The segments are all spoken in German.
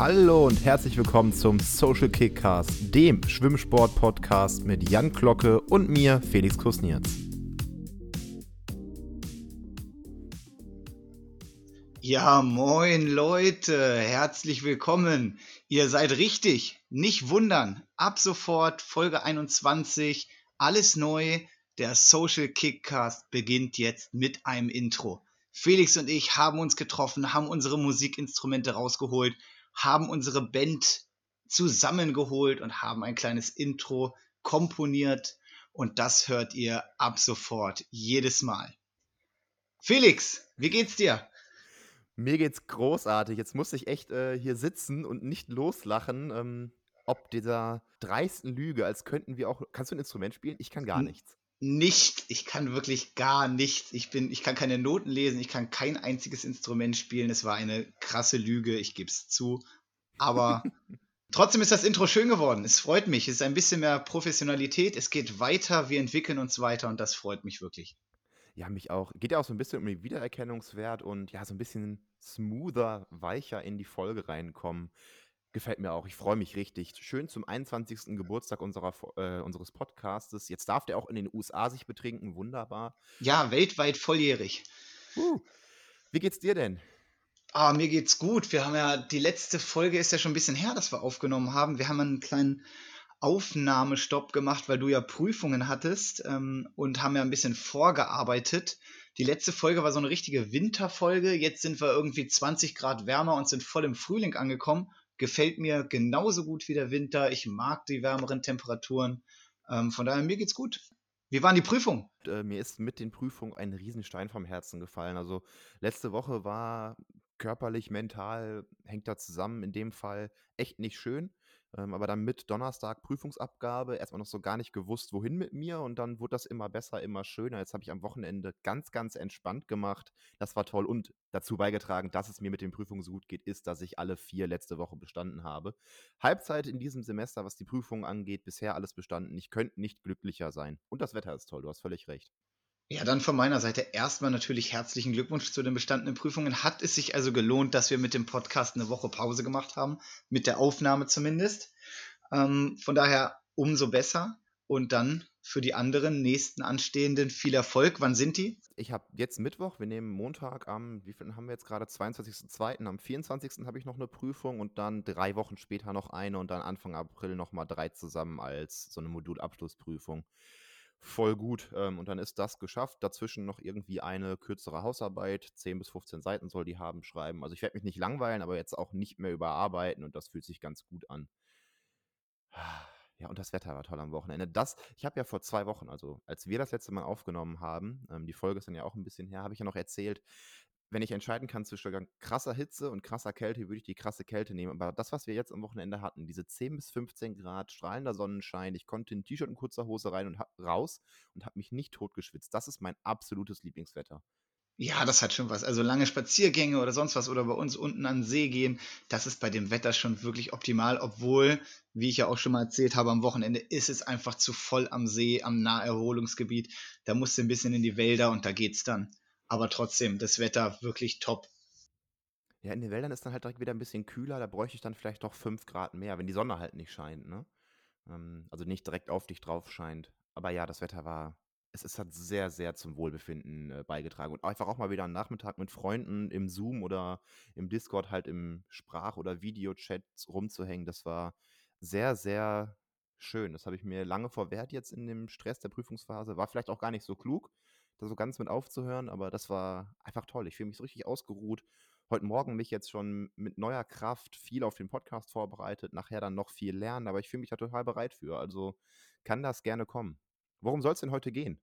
Hallo und herzlich willkommen zum Social Kickcast, dem Schwimmsport-Podcast mit Jan Glocke und mir, Felix Kusnierz. Ja, moin Leute, herzlich willkommen. Ihr seid richtig, nicht wundern. Ab sofort Folge 21, alles neu. Der Social Kickcast beginnt jetzt mit einem Intro. Felix und ich haben uns getroffen, haben unsere Musikinstrumente rausgeholt, haben unsere Band zusammengeholt und haben ein kleines Intro komponiert. Und das hört ihr ab sofort, jedes Mal. Felix, wie geht's dir? Mir geht's großartig. Jetzt muss ich echt äh, hier sitzen und nicht loslachen. Ähm, ob dieser dreisten Lüge, als könnten wir auch. Kannst du ein Instrument spielen? Ich kann gar nichts nicht, ich kann wirklich gar nichts. Ich bin, ich kann keine Noten lesen, ich kann kein einziges Instrument spielen. Es war eine krasse Lüge, ich gebe es zu. Aber trotzdem ist das Intro schön geworden. Es freut mich. Es ist ein bisschen mehr Professionalität. Es geht weiter, wir entwickeln uns weiter und das freut mich wirklich. Ja, mich auch. Geht ja auch so ein bisschen um den Wiedererkennungswert und ja, so ein bisschen smoother, weicher in die Folge reinkommen. Gefällt mir auch. Ich freue mich richtig. Schön zum 21. Geburtstag unserer, äh, unseres Podcastes. Jetzt darf der auch in den USA sich betrinken. Wunderbar. Ja, weltweit volljährig. Uh, wie geht's dir denn? Ah, mir geht's gut. Wir haben ja, die letzte Folge ist ja schon ein bisschen her, dass wir aufgenommen haben. Wir haben einen kleinen Aufnahmestopp gemacht, weil du ja Prüfungen hattest ähm, und haben ja ein bisschen vorgearbeitet. Die letzte Folge war so eine richtige Winterfolge. Jetzt sind wir irgendwie 20 Grad wärmer und sind voll im Frühling angekommen gefällt mir genauso gut wie der Winter. Ich mag die wärmeren Temperaturen. Ähm, von daher, mir geht's gut. Wie waren die Prüfungen? Äh, mir ist mit den Prüfungen ein Riesenstein vom Herzen gefallen. Also letzte Woche war körperlich, mental, hängt da zusammen in dem Fall echt nicht schön. Ähm, aber dann mit Donnerstag Prüfungsabgabe erstmal noch so gar nicht gewusst, wohin mit mir. Und dann wurde das immer besser, immer schöner. Jetzt habe ich am Wochenende ganz, ganz entspannt gemacht. Das war toll. Und dazu beigetragen, dass es mir mit den Prüfungen so gut geht, ist, dass ich alle vier letzte Woche bestanden habe. Halbzeit in diesem Semester, was die Prüfungen angeht, bisher alles bestanden. Ich könnte nicht glücklicher sein. Und das Wetter ist toll, du hast völlig recht. Ja, dann von meiner Seite erstmal natürlich herzlichen Glückwunsch zu den bestandenen Prüfungen. Hat es sich also gelohnt, dass wir mit dem Podcast eine Woche Pause gemacht haben, mit der Aufnahme zumindest. Ähm, von daher umso besser. Und dann für die anderen nächsten anstehenden viel Erfolg. Wann sind die? Ich habe jetzt Mittwoch, wir nehmen Montag am, wie viel haben wir jetzt gerade? 22.02. Am 24. habe ich noch eine Prüfung und dann drei Wochen später noch eine und dann Anfang April nochmal drei zusammen als so eine Modulabschlussprüfung voll gut. Ähm, und dann ist das geschafft. Dazwischen noch irgendwie eine kürzere Hausarbeit. 10 bis 15 Seiten soll die haben, schreiben. Also ich werde mich nicht langweilen, aber jetzt auch nicht mehr überarbeiten und das fühlt sich ganz gut an. Ja, und das Wetter war toll am Wochenende. Das, ich habe ja vor zwei Wochen, also als wir das letzte Mal aufgenommen haben, ähm, die Folge ist dann ja auch ein bisschen her, habe ich ja noch erzählt, wenn ich entscheiden kann zwischen krasser Hitze und krasser Kälte, würde ich die krasse Kälte nehmen. Aber das, was wir jetzt am Wochenende hatten, diese 10 bis 15 Grad, strahlender Sonnenschein, ich konnte in T-Shirt und kurzer Hose rein und raus und habe mich nicht totgeschwitzt. Das ist mein absolutes Lieblingswetter. Ja, das hat schon was. Also lange Spaziergänge oder sonst was oder bei uns unten an den See gehen, das ist bei dem Wetter schon wirklich optimal, obwohl, wie ich ja auch schon mal erzählt habe, am Wochenende ist es einfach zu voll am See, am Naherholungsgebiet. Da musst du ein bisschen in die Wälder und da geht's dann aber trotzdem das Wetter wirklich top. Ja, in den Wäldern ist dann halt direkt wieder ein bisschen kühler, da bräuchte ich dann vielleicht doch 5 Grad mehr, wenn die Sonne halt nicht scheint, ne? Ähm, also nicht direkt auf dich drauf scheint. Aber ja, das Wetter war, es ist halt sehr, sehr zum Wohlbefinden äh, beigetragen. Und einfach auch mal wieder einen Nachmittag mit Freunden im Zoom oder im Discord halt im Sprach- oder Videochat rumzuhängen, das war sehr, sehr schön. Das habe ich mir lange verwehrt jetzt in dem Stress der Prüfungsphase. War vielleicht auch gar nicht so klug, da so ganz mit aufzuhören, aber das war einfach toll. Ich fühle mich so richtig ausgeruht. Heute Morgen mich jetzt schon mit neuer Kraft viel auf den Podcast vorbereitet, nachher dann noch viel lernen, aber ich fühle mich da total bereit für. Also kann das gerne kommen. Worum soll es denn heute gehen?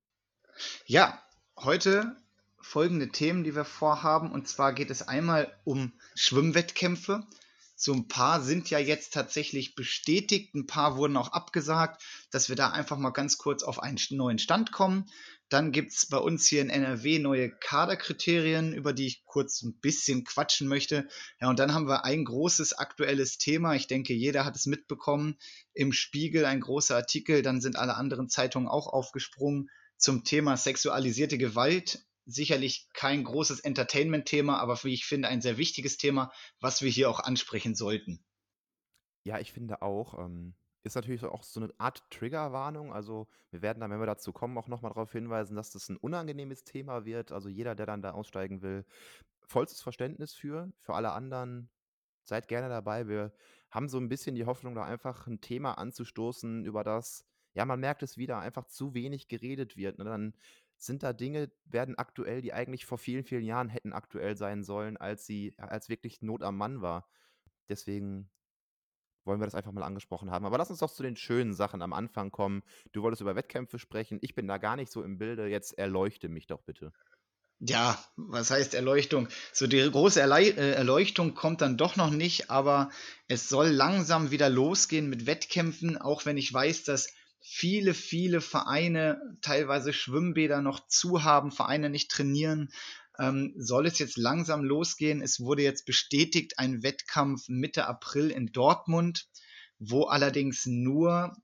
Ja, heute folgende Themen, die wir vorhaben. Und zwar geht es einmal um Schwimmwettkämpfe. So ein paar sind ja jetzt tatsächlich bestätigt, ein paar wurden auch abgesagt, dass wir da einfach mal ganz kurz auf einen neuen Stand kommen. Dann gibt es bei uns hier in NRW neue Kaderkriterien, über die ich kurz ein bisschen quatschen möchte. Ja, und dann haben wir ein großes aktuelles Thema. Ich denke, jeder hat es mitbekommen. Im Spiegel ein großer Artikel, dann sind alle anderen Zeitungen auch aufgesprungen zum Thema sexualisierte Gewalt sicherlich kein großes Entertainment-Thema, aber wie ich finde, ein sehr wichtiges Thema, was wir hier auch ansprechen sollten. Ja, ich finde auch, ähm, ist natürlich auch so eine Art Triggerwarnung. Also, wir werden dann, wenn wir dazu kommen, auch noch mal darauf hinweisen, dass das ein unangenehmes Thema wird. Also, jeder, der dann da aussteigen will, vollstes Verständnis für. Für alle anderen, seid gerne dabei. Wir haben so ein bisschen die Hoffnung, da einfach ein Thema anzustoßen, über das ja, man merkt es wieder, einfach zu wenig geredet wird, ne? Dann sind da Dinge werden aktuell, die eigentlich vor vielen, vielen Jahren hätten aktuell sein sollen, als sie als wirklich Not am Mann war. Deswegen wollen wir das einfach mal angesprochen haben. Aber lass uns doch zu den schönen Sachen am Anfang kommen. Du wolltest über Wettkämpfe sprechen. Ich bin da gar nicht so im Bilde. Jetzt erleuchte mich doch bitte. Ja, was heißt Erleuchtung? So die große äh, Erleuchtung kommt dann doch noch nicht, aber es soll langsam wieder losgehen mit Wettkämpfen, auch wenn ich weiß, dass viele, viele Vereine, teilweise Schwimmbäder noch zu haben, Vereine nicht trainieren, ähm, soll es jetzt langsam losgehen. Es wurde jetzt bestätigt, ein Wettkampf Mitte April in Dortmund, wo allerdings nur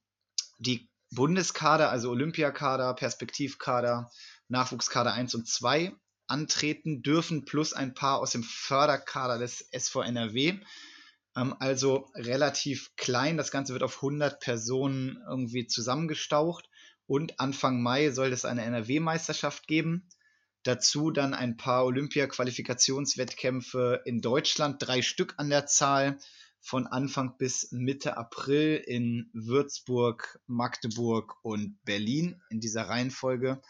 die Bundeskader, also Olympiakader, Perspektivkader, Nachwuchskader 1 und 2 antreten dürfen, plus ein paar aus dem Förderkader des SV NRW. Ähm, also relativ klein. Das Ganze wird auf 100 Personen irgendwie zusammengestaucht. Und Anfang Mai soll es eine NRW-Meisterschaft geben. Dazu dann ein paar Olympia-Qualifikationswettkämpfe in Deutschland, drei Stück an der Zahl, von Anfang bis Mitte April in Würzburg, Magdeburg und Berlin in dieser Reihenfolge.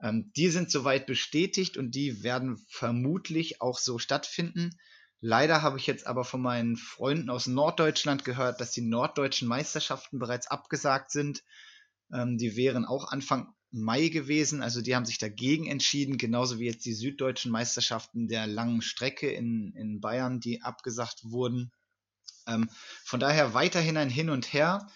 Ähm, die sind soweit bestätigt und die werden vermutlich auch so stattfinden. Leider habe ich jetzt aber von meinen Freunden aus Norddeutschland gehört, dass die norddeutschen Meisterschaften bereits abgesagt sind. Ähm, die wären auch Anfang Mai gewesen, also die haben sich dagegen entschieden, genauso wie jetzt die süddeutschen Meisterschaften der langen Strecke in, in Bayern, die abgesagt wurden. Ähm, von daher weiterhin ein Hin und Her.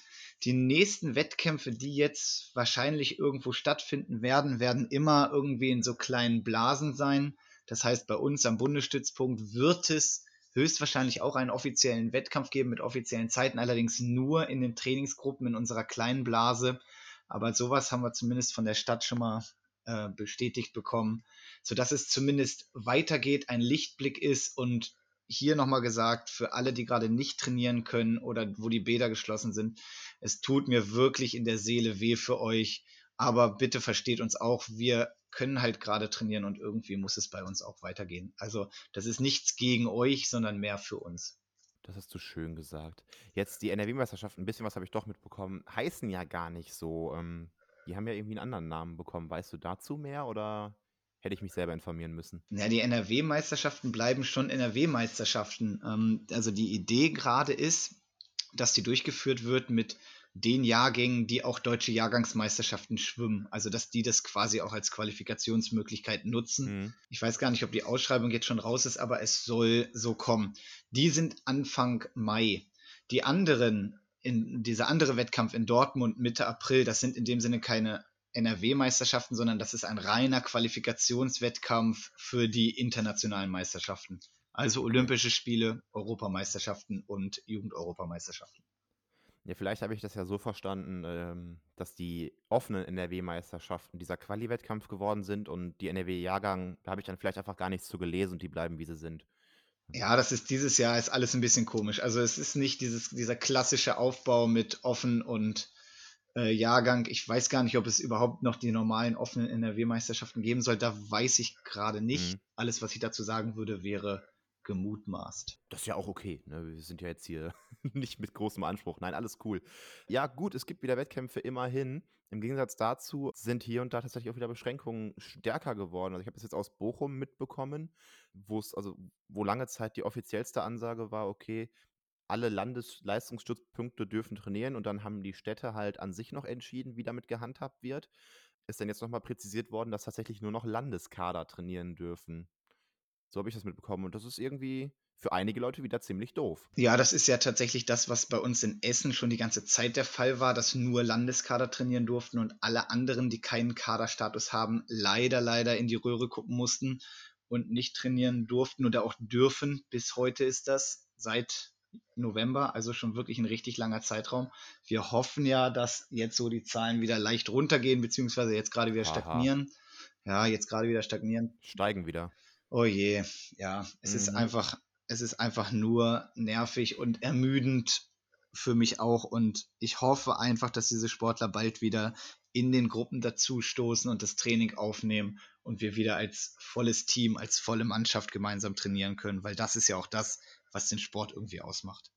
Die nächsten Wettkämpfe, die jetzt wahrscheinlich irgendwo stattfinden werden, werden immer irgendwie in so kleinen Blasen sein. Das heißt, bei uns am Bundesstützpunkt wird es höchstwahrscheinlich auch einen offiziellen Wettkampf geben mit offiziellen Zeiten, allerdings nur in den Trainingsgruppen in unserer kleinen Blase. Aber sowas haben wir zumindest von der Stadt schon mal äh, bestätigt bekommen, sodass es zumindest weitergeht, ein Lichtblick ist und hier nochmal gesagt, für alle, die gerade nicht trainieren können oder wo die Bäder geschlossen sind, es tut mir wirklich in der Seele weh für euch, aber bitte versteht uns auch, wir können halt gerade trainieren und irgendwie muss es bei uns auch weitergehen. Also das ist nichts gegen euch, sondern mehr für uns. Das hast du schön gesagt. Jetzt die NRW-Meisterschaften, ein bisschen was habe ich doch mitbekommen, heißen ja gar nicht so. Ähm, die haben ja irgendwie einen anderen Namen bekommen. Weißt du dazu mehr oder hätte ich mich selber informieren müssen? Ja, die NRW-Meisterschaften bleiben schon NRW-Meisterschaften. Ähm, also die Idee gerade ist, dass die durchgeführt wird mit den Jahrgängen, die auch deutsche Jahrgangsmeisterschaften schwimmen. Also, dass die das quasi auch als Qualifikationsmöglichkeit nutzen. Mhm. Ich weiß gar nicht, ob die Ausschreibung jetzt schon raus ist, aber es soll so kommen. Die sind Anfang Mai. Die anderen, in, dieser andere Wettkampf in Dortmund Mitte April, das sind in dem Sinne keine NRW-Meisterschaften, sondern das ist ein reiner Qualifikationswettkampf für die internationalen Meisterschaften. Also Olympische Spiele, Europameisterschaften und Jugend-Europameisterschaften. Ja, vielleicht habe ich das ja so verstanden, ähm, dass die offenen NRW-Meisterschaften dieser Quali-Wettkampf geworden sind und die NRW-Jahrgang, da habe ich dann vielleicht einfach gar nichts zu gelesen und die bleiben, wie sie sind. Ja, das ist dieses Jahr ist alles ein bisschen komisch. Also es ist nicht dieses, dieser klassische Aufbau mit offen und äh, Jahrgang. Ich weiß gar nicht, ob es überhaupt noch die normalen offenen NRW-Meisterschaften geben soll. Da weiß ich gerade nicht. Mhm. Alles, was ich dazu sagen würde, wäre gemutmaßt. Das ist ja auch okay. Ne? Wir sind ja jetzt hier nicht mit großem Anspruch. Nein, alles cool. Ja, gut, es gibt wieder Wettkämpfe immerhin. Im Gegensatz dazu sind hier und da tatsächlich auch wieder Beschränkungen stärker geworden. Also ich habe das jetzt aus Bochum mitbekommen, wo es, also wo lange Zeit die offiziellste Ansage war, okay, alle Landesleistungsstützpunkte dürfen trainieren und dann haben die Städte halt an sich noch entschieden, wie damit gehandhabt wird. Ist dann jetzt nochmal präzisiert worden, dass tatsächlich nur noch Landeskader trainieren dürfen. So habe ich das mitbekommen. Und das ist irgendwie für einige Leute wieder ziemlich doof. Ja, das ist ja tatsächlich das, was bei uns in Essen schon die ganze Zeit der Fall war, dass nur Landeskader trainieren durften und alle anderen, die keinen Kaderstatus haben, leider, leider in die Röhre gucken mussten und nicht trainieren durften oder auch dürfen. Bis heute ist das seit November, also schon wirklich ein richtig langer Zeitraum. Wir hoffen ja, dass jetzt so die Zahlen wieder leicht runtergehen, beziehungsweise jetzt gerade wieder Aha. stagnieren. Ja, jetzt gerade wieder stagnieren. Steigen wieder. Oh je, ja, es mhm. ist einfach, es ist einfach nur nervig und ermüdend, für mich auch und ich hoffe einfach, dass diese Sportler bald wieder in den Gruppen dazustoßen und das Training aufnehmen und wir wieder als volles Team, als volle Mannschaft gemeinsam trainieren können, weil das ist ja auch das, was den Sport irgendwie ausmacht.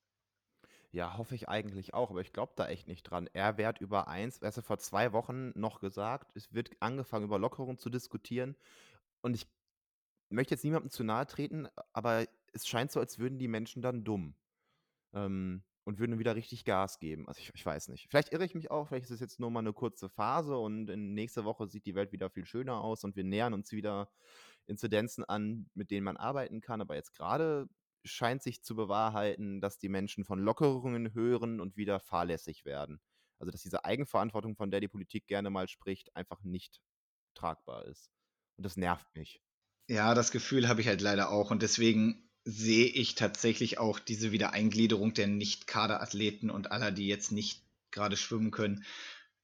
Ja, hoffe ich eigentlich auch, aber ich glaube da echt nicht dran. R-Wert über 1, weißt du, vor zwei Wochen noch gesagt, es wird angefangen, über Lockerung zu diskutieren. Und ich möchte jetzt niemandem zu nahe treten, aber es scheint so, als würden die Menschen dann dumm. Ähm, und würden wieder richtig Gas geben. Also ich, ich weiß nicht. Vielleicht irre ich mich auch, vielleicht ist es jetzt nur mal eine kurze Phase und in nächste Woche sieht die Welt wieder viel schöner aus und wir nähern uns wieder Inzidenzen an, mit denen man arbeiten kann. Aber jetzt gerade scheint sich zu bewahrheiten, dass die Menschen von Lockerungen hören und wieder fahrlässig werden. Also dass diese Eigenverantwortung, von der die Politik gerne mal spricht, einfach nicht tragbar ist. Und das nervt mich. Ja, das Gefühl habe ich halt leider auch. Und deswegen sehe ich tatsächlich auch diese Wiedereingliederung der Nicht-Kaderathleten und aller, die jetzt nicht gerade schwimmen können,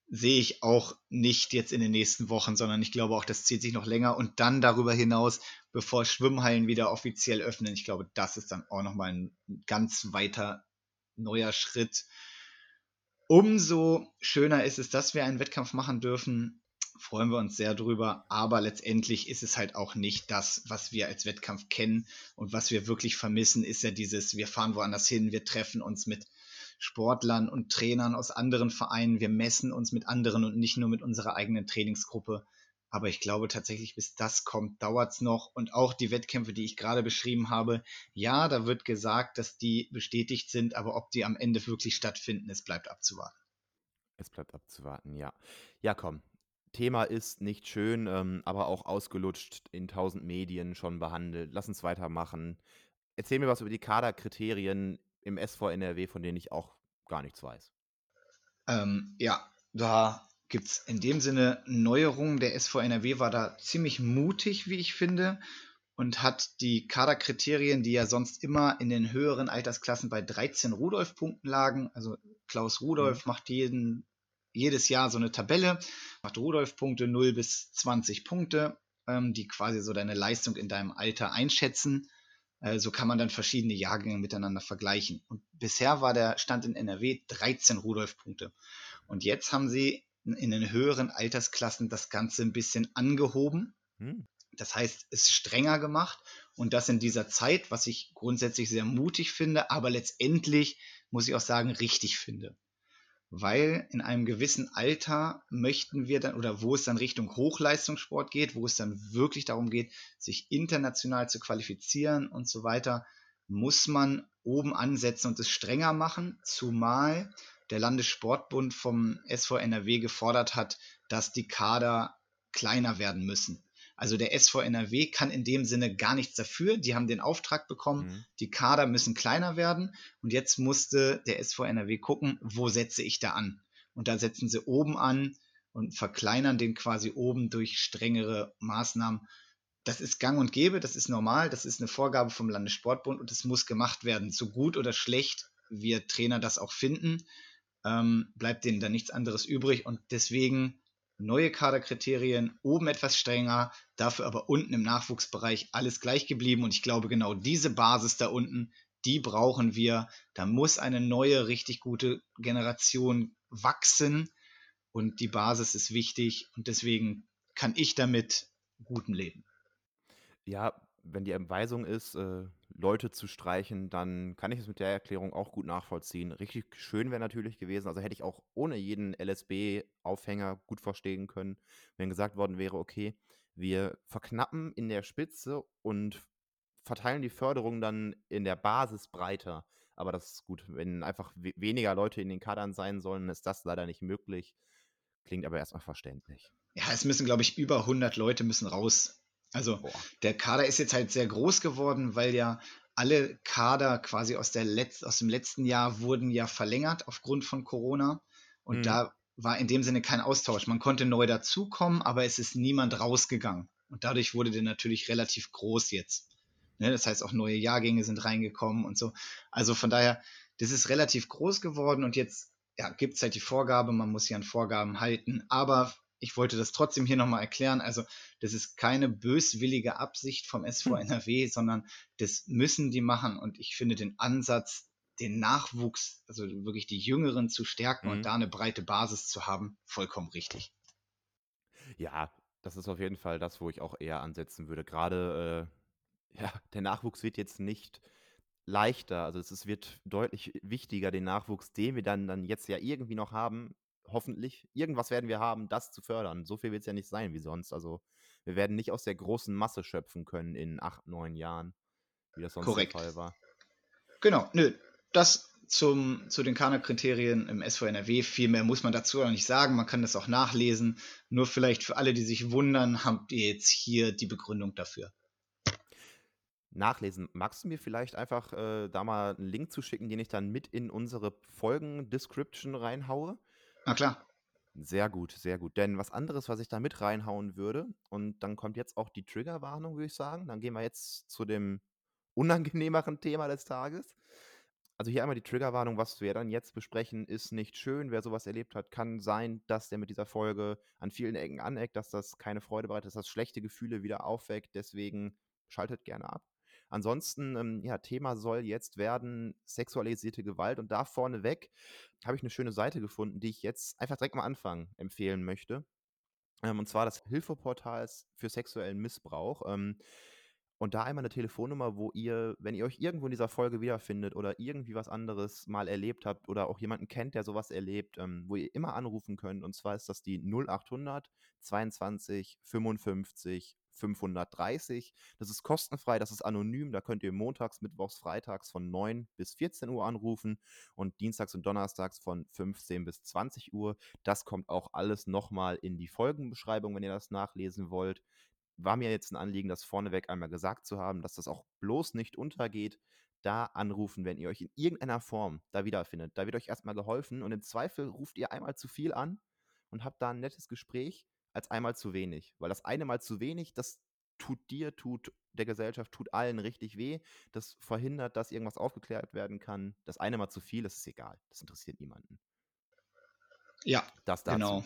sehe ich auch nicht jetzt in den nächsten Wochen, sondern ich glaube auch, das zieht sich noch länger und dann darüber hinaus, bevor Schwimmhallen wieder offiziell öffnen. Ich glaube, das ist dann auch nochmal ein ganz weiter neuer Schritt. Umso schöner ist es, dass wir einen Wettkampf machen dürfen. Freuen wir uns sehr drüber. Aber letztendlich ist es halt auch nicht das, was wir als Wettkampf kennen. Und was wir wirklich vermissen, ist ja dieses, wir fahren woanders hin, wir treffen uns mit Sportlern und Trainern aus anderen Vereinen. Wir messen uns mit anderen und nicht nur mit unserer eigenen Trainingsgruppe. Aber ich glaube tatsächlich, bis das kommt, dauert es noch. Und auch die Wettkämpfe, die ich gerade beschrieben habe, ja, da wird gesagt, dass die bestätigt sind, aber ob die am Ende wirklich stattfinden, es bleibt abzuwarten. Es bleibt abzuwarten, ja. Ja, komm. Thema ist nicht schön, ähm, aber auch ausgelutscht in tausend Medien schon behandelt. Lass uns weitermachen. Erzähl mir was über die Kaderkriterien im SV NRW, von denen ich auch gar nichts weiß. Ähm, ja, da gibt es in dem Sinne Neuerungen. Der SV NRW war da ziemlich mutig, wie ich finde, und hat die Kaderkriterien, die ja sonst immer in den höheren Altersklassen bei 13 Rudolf-Punkten lagen, also Klaus Rudolf mhm. macht jeden, jedes Jahr so eine Tabelle, macht Rudolf-Punkte 0 bis 20 Punkte, ähm, die quasi so deine Leistung in deinem Alter einschätzen. Äh, so kann man dann verschiedene Jahrgänge miteinander vergleichen. Und bisher war der Stand in NRW 13 Rudolf-Punkte. Und jetzt haben sie in den höheren Altersklassen das Ganze ein bisschen angehoben. Hm. Das heißt, es strenger gemacht und das in dieser Zeit, was ich grundsätzlich sehr mutig finde, aber letztendlich muss ich auch sagen, richtig finde weil in einem gewissen Alter möchten wir dann, oder wo es dann Richtung Hochleistungssport geht, wo es dann wirklich darum geht, sich international zu qualifizieren und so weiter, muss man oben ansetzen und es strenger machen, zumal der Landessportbund vom SV NRW gefordert hat, dass die Kader kleiner werden müssen. Also der SV NRW kann in dem Sinne gar nichts dafür. Die haben den Auftrag bekommen, mhm. die Kader müssen kleiner werden. Und jetzt musste der SV NRW gucken, wo setze ich da an. Und da setzen sie oben an und verkleinern den quasi oben durch strengere Maßnahmen. Das ist gang und gäbe, das ist normal, das ist eine Vorgabe vom Landessportbund und es muss gemacht werden. So gut oder schlecht wir Trainer das auch finden, ähm, bleibt denen da nichts anderes übrig. Und deswegen neue Kaderkriterien, oben etwas strenger, dafür aber unten im Nachwuchsbereich alles gleich geblieben. Und ich glaube, genau diese Basis da unten, die brauchen wir. Da muss eine neue, richtig gute Generation wachsen. Und die Basis ist wichtig. Und deswegen kann ich damit guten leben. Ja, wenn die Entweisung ist, äh, Leute zu streichen, dann kann ich es mit der Erklärung auch gut nachvollziehen. Richtig schön wäre natürlich gewesen, also hätte ich auch ohne jeden LSB-Aufhänger gut verstehen können, wenn gesagt worden wäre, okay, wir verknappen in der Spitze und verteilen die Förderung dann in der Basis breiter. Aber das ist gut. Wenn einfach weniger Leute in den Kadern sein sollen, ist das leider nicht möglich. Klingt aber erstmal verständlich. Ja, es müssen, glaube ich, über 100 Leute müssen raus also Boah. der Kader ist jetzt halt sehr groß geworden, weil ja alle Kader quasi aus, der Letz-, aus dem letzten Jahr wurden ja verlängert aufgrund von Corona. Und mhm. da war in dem Sinne kein Austausch. Man konnte neu dazukommen, aber es ist niemand rausgegangen. Und dadurch wurde der natürlich relativ groß jetzt. Ne? Das heißt, auch neue Jahrgänge sind reingekommen und so. Also von daher, das ist relativ groß geworden und jetzt ja, gibt es halt die Vorgabe, man muss sich an Vorgaben halten. Aber ich wollte das trotzdem hier nochmal erklären. Also, das ist keine böswillige Absicht vom SV NRW, sondern das müssen die machen. Und ich finde den Ansatz den Nachwuchs, also wirklich die Jüngeren zu stärken Mhm. und da eine breite Basis zu haben, vollkommen richtig. Ja, das ist auf jeden Fall das, wo ich auch eher ansetzen würde. Gerade, äh, ja, der Nachwuchs wird jetzt nicht leichter. Also es es wird deutlich wichtiger, den Nachwuchs, den wir dann dann jetzt ja irgendwie noch haben, hoffentlich irgendwas werden wir haben, das zu fördern. So viel wird's ja nicht sein wie sonst. Also, wir werden nicht aus der großen Masse schöpfen können in 8, 9 Jahren, wie das sonst Korrekt. der Fall war. Genau, nö, das zum, zu den Kana-Kriterien im SVNRW. Viel mehr muss man dazu auch nicht sagen. Man kann das auch nachlesen. Nur vielleicht für alle, die sich wundern, habt ihr jetzt hier die Begründung dafür. Nachlesen. Magst du mir vielleicht einfach, äh, da mal 'n Link zuschicken, den ich dann mit in unsere Folgen-Description reinhaue? Na klar. Sehr gut, sehr gut. Denn was anderes, was ich da mit reinhauen würde und dann kommt jetzt auch die Triggerwarnung, würde ich sagen. Dann gehen wir jetzt zu dem unangenehmeren Thema des Tages. Also, hier einmal die Triggerwarnung. Was wir dann jetzt besprechen, ist nicht schön. Wer so was erlebt hat, kann sein, dass der mit dieser Folge an vielen Ecken aneckt, dass das keine Freude bereitet, dass das schlechte Gefühle wieder aufweckt. Deswegen schaltet gerne ab. Ansonsten, ähm, ja, Thema soll jetzt werden sexualisierte Gewalt und da vorneweg habe ich 'ne schöne Seite gefunden, die ich jetzt einfach direkt am Anfang empfehlen möchte. Ähm, und zwar das Hilfeportals für sexuellen Missbrauch. Ähm, und da einmal 'ne Telefonnummer, wo ihr, wenn ihr euch irgendwo in dieser Folge wiederfindet oder irgendwie was anderes mal erlebt habt oder auch jemanden kennt, der so was erlebt, ähm, wo ihr immer anrufen könnt. Und zwar ist das die 0800 22 55 530. Das ist kostenfrei, das ist anonym. Da könnt ihr montags, mittwochs, freitags von 9 bis 14 Uhr anrufen und dienstags und donnerstags von 15 bis 20 Uhr. Das kommt auch alles noch mal in die Folgenbeschreibung, wenn ihr das nachlesen wollt. War mir jetzt 'n Anliegen, das vorneweg einmal gesagt zu haben, dass das auch bloß nicht untergeht. Da anrufen, wenn ihr euch in irgendeiner Form da wiederfindet. Da wird euch erst mal geholfen und im Zweifel ruft ihr einmal zu viel an und habt da 'n nettes Gespräch als einmal zu wenig. Weil das eine Mal zu wenig, das tut dir, tut der Gesellschaft, tut allen richtig weh. Das verhindert, dass irgendwas aufgeklärt werden kann. Das eine Mal zu viel, das ist egal. Das interessiert niemanden. Ja, Das dazu. genau.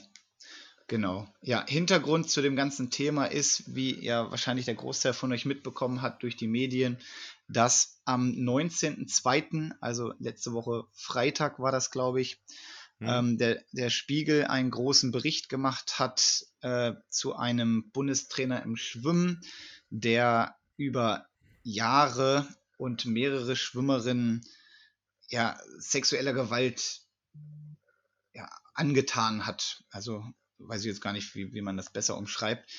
Genau. Ja, Hintergrund zu dem ganzen Thema ist, wie ja wahrscheinlich der Großteil von euch mitbekommen hat durch die Medien, dass am 19.02., also letzte Woche Freitag war das, glaube ich, Mhm. ähm, der, der Spiegel einen großen Bericht gemacht hat äh, zu einem Bundestrainer im Schwimmen, der über Jahre und mehrere Schwimmerinnen ja, sexueller Gewalt ja, angetan hat. Also weiß ich jetzt gar nicht, wie, wie man das besser umschreibt.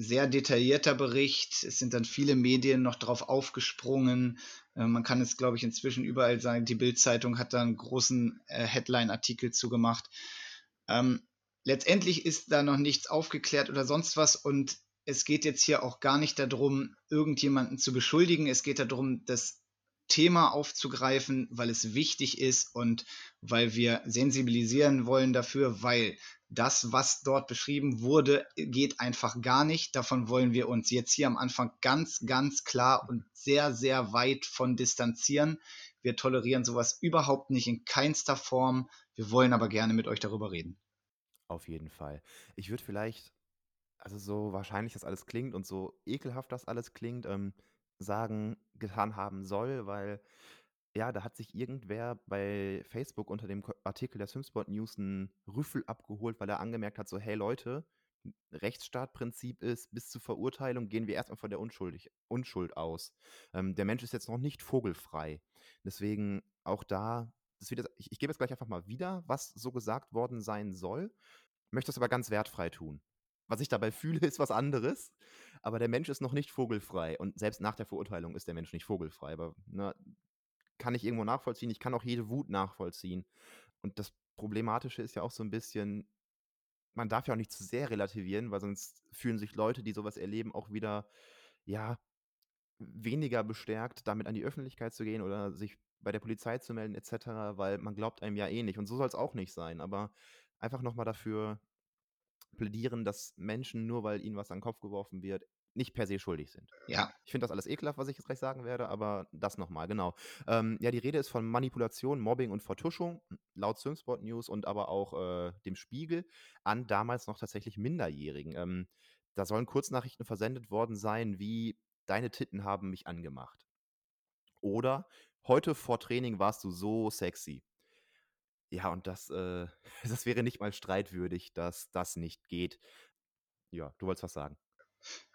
Sehr detaillierter Bericht. Es sind dann viele Medien noch drauf aufgesprungen. Äh, man kann es, glaube ich, inzwischen überall sagen. Die Bild-Zeitung hat da einen großen äh, Headline-Artikel zugemacht. Ähm, letztendlich ist da noch nichts aufgeklärt oder sonst was und es geht jetzt hier auch gar nicht darum, irgendjemanden zu beschuldigen. Es geht darum, das Thema aufzugreifen, weil es wichtig ist und weil wir sensibilisieren wollen dafür, weil das, was dort beschrieben wurde, geht einfach gar nicht. Davon wollen wir uns jetzt hier am Anfang ganz, ganz klar und sehr, sehr weit von distanzieren. Wir tolerieren sowas überhaupt nicht in keinster Form. Wir wollen aber gerne mit euch darüber reden. Auf jeden Fall. Ich würde vielleicht, also so wahrscheinlich das alles klingt und so ekelhaft das alles klingt, ähm, sagen, getan haben soll, weil ja, da hat sich irgendwer bei Facebook unter dem Artikel der Swimsport News 'n Rüffel abgeholt, weil er angemerkt hat, so: „Hey Leute, Rechtsstaatprinzip ist, bis zur Verurteilung gehen wir erst mal von der Unschuldig Unschuld aus. Ähm, der Mensch ist jetzt noch nicht vogelfrei.“ Deswegen auch da, das ich ich gebe jetzt gleich einfach mal wieder, was so gesagt worden sein soll, möchte das aber ganz wertfrei tun. Was ich dabei fühle, ist was anderes, aber der Mensch ist noch nicht vogelfrei und selbst nach der Verurteilung ist der Mensch nicht vogelfrei, aber, ne, kann ich irgendwo nachvollziehen. Ich kann auch jede Wut nachvollziehen. Und das Problematische ist ja auch so 'n bisschen, man darf ja auch nicht zu sehr relativieren, weil sonst fühlen sich Leute, die so was erleben, auch wieder, ja, weniger bestärkt, damit an die Öffentlichkeit zu gehen oder sich bei der Polizei zu melden et cetera, weil man glaubt einem ja eh nicht. Und so soll's auch nicht sein, aber einfach noch mal dafür plädieren, dass Menschen, nur weil ihnen was an 'n Kopf geworfen wird, nicht per se schuldig sind. Ja. Ich finde das alles ekelhaft, was ich jetzt gleich sagen werde, aber das noch mal, genau. Ähm, ja, die Rede ist von Manipulation, Mobbing und Vertuschung, laut Swimsport News und aber auch, äh, dem Spiegel an damals noch tatsächlich Minderjährigen. Ähm, da sollen Kurznachrichten versendet worden sein wie: „Deine Titten haben mich angemacht.“ Oder heute vor Training warst du so sexy. Ja, und das, äh, das wäre nicht mal streitwürdig, dass das nicht geht. Ja, du wolltest was sagen.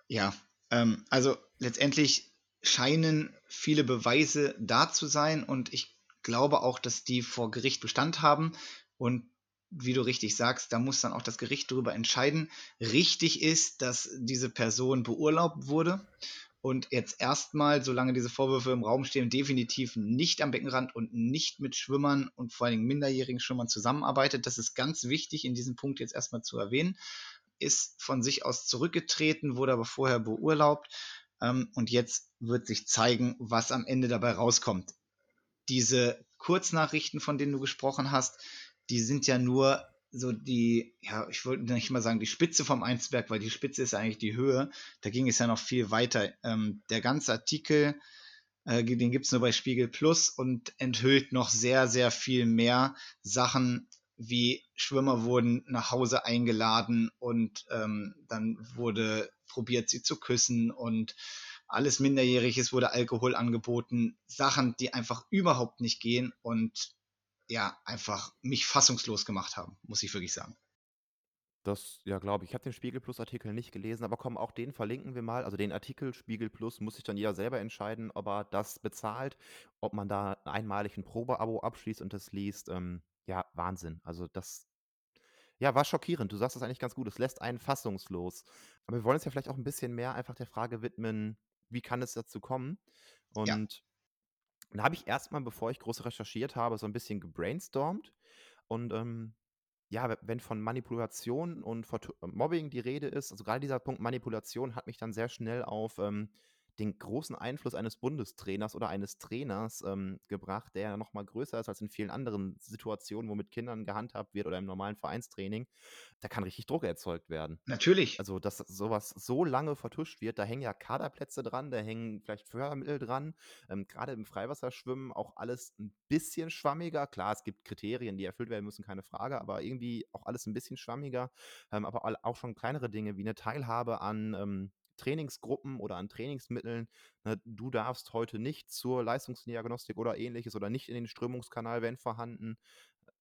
Ja, ähm, also letztendlich scheinen viele Beweise da zu sein und ich glaube auch, dass die vor Gericht Bestand haben und wie du richtig sagst, da muss dann auch das Gericht darüber entscheiden. Richtig ist, dass diese Person beurlaubt wurde und jetzt erstmal, solange diese Vorwürfe im Raum stehen, definitiv nicht am Beckenrand und nicht mit Schwimmern und vor allen Dingen minderjährigen Schwimmern zusammenarbeitet. Das ist ganz wichtig in diesem Punkt jetzt erstmal zu erwähnen. Ist von sich aus zurückgetreten, wurde aber vorher beurlaubt. Ähm, und jetzt wird sich zeigen, was am Ende dabei rauskommt. Diese Kurznachrichten, von denen du gesprochen hast, die sind ja nur so die, ja, ich wollte nicht mal sagen die Spitze vom Eisberg, weil die Spitze ist eigentlich die Höhe. Da ging es ja noch viel weiter. Ähm, der ganze Artikel, äh, den gibt es nur bei Spiegel Plus und enthüllt noch sehr, sehr viel mehr Sachen, wie Schwimmer wurden nach Hause eingeladen und ähm, dann wurde probiert, sie zu küssen und alles Minderjähriges wurde Alkohol angeboten. Sachen, die einfach überhaupt nicht gehen und ja, einfach mich fassungslos gemacht haben, muss ich wirklich sagen. Das, ja, glaube ich. Ich habe den Spiegel Plus Artikel nicht gelesen, aber komm, auch den verlinken wir mal. Also den Artikel Spiegel Plus muss sich dann jeder selber entscheiden, ob er das bezahlt, ob man da einmalig ein Probeabo abschließt und das liest. Ähm, ja, Wahnsinn. Also das, ja, war schockierend. Du sagst das eigentlich ganz gut. Es lässt einen fassungslos. Aber wir wollen uns ja vielleicht auch ein bisschen mehr einfach der Frage widmen, wie kann es dazu kommen? Und ja. Da habe ich erstmal, bevor ich groß recherchiert habe, so ein bisschen gebrainstormt. Und ähm, ja, wenn von Manipulation und Mobbing die Rede ist, also gerade dieser Punkt Manipulation hat mich dann sehr schnell auf ähm, den großen Einfluss eines Bundestrainers oder eines Trainers ähm, gebracht, der ja noch mal größer ist als in vielen anderen Situationen, wo mit Kindern gehandhabt wird oder im normalen Vereinstraining. Da kann richtig Druck erzeugt werden. Natürlich. Also, dass sowas so lange vertuscht wird, da hängen ja Kaderplätze dran, da hängen vielleicht Fördermittel dran. Ähm, Gerade im Freiwasserschwimmen auch alles ein bisschen schwammiger. Klar, es gibt Kriterien, die erfüllt werden müssen, keine Frage, aber irgendwie auch alles ein bisschen schwammiger. Ähm, aber auch schon kleinere Dinge wie eine Teilhabe an ähm, Trainingsgruppen oder an Trainingsmitteln. Ne, du darfst heute nicht zur Leistungsdiagnostik oder ähnliches oder nicht in den Strömungskanal, wenn vorhanden.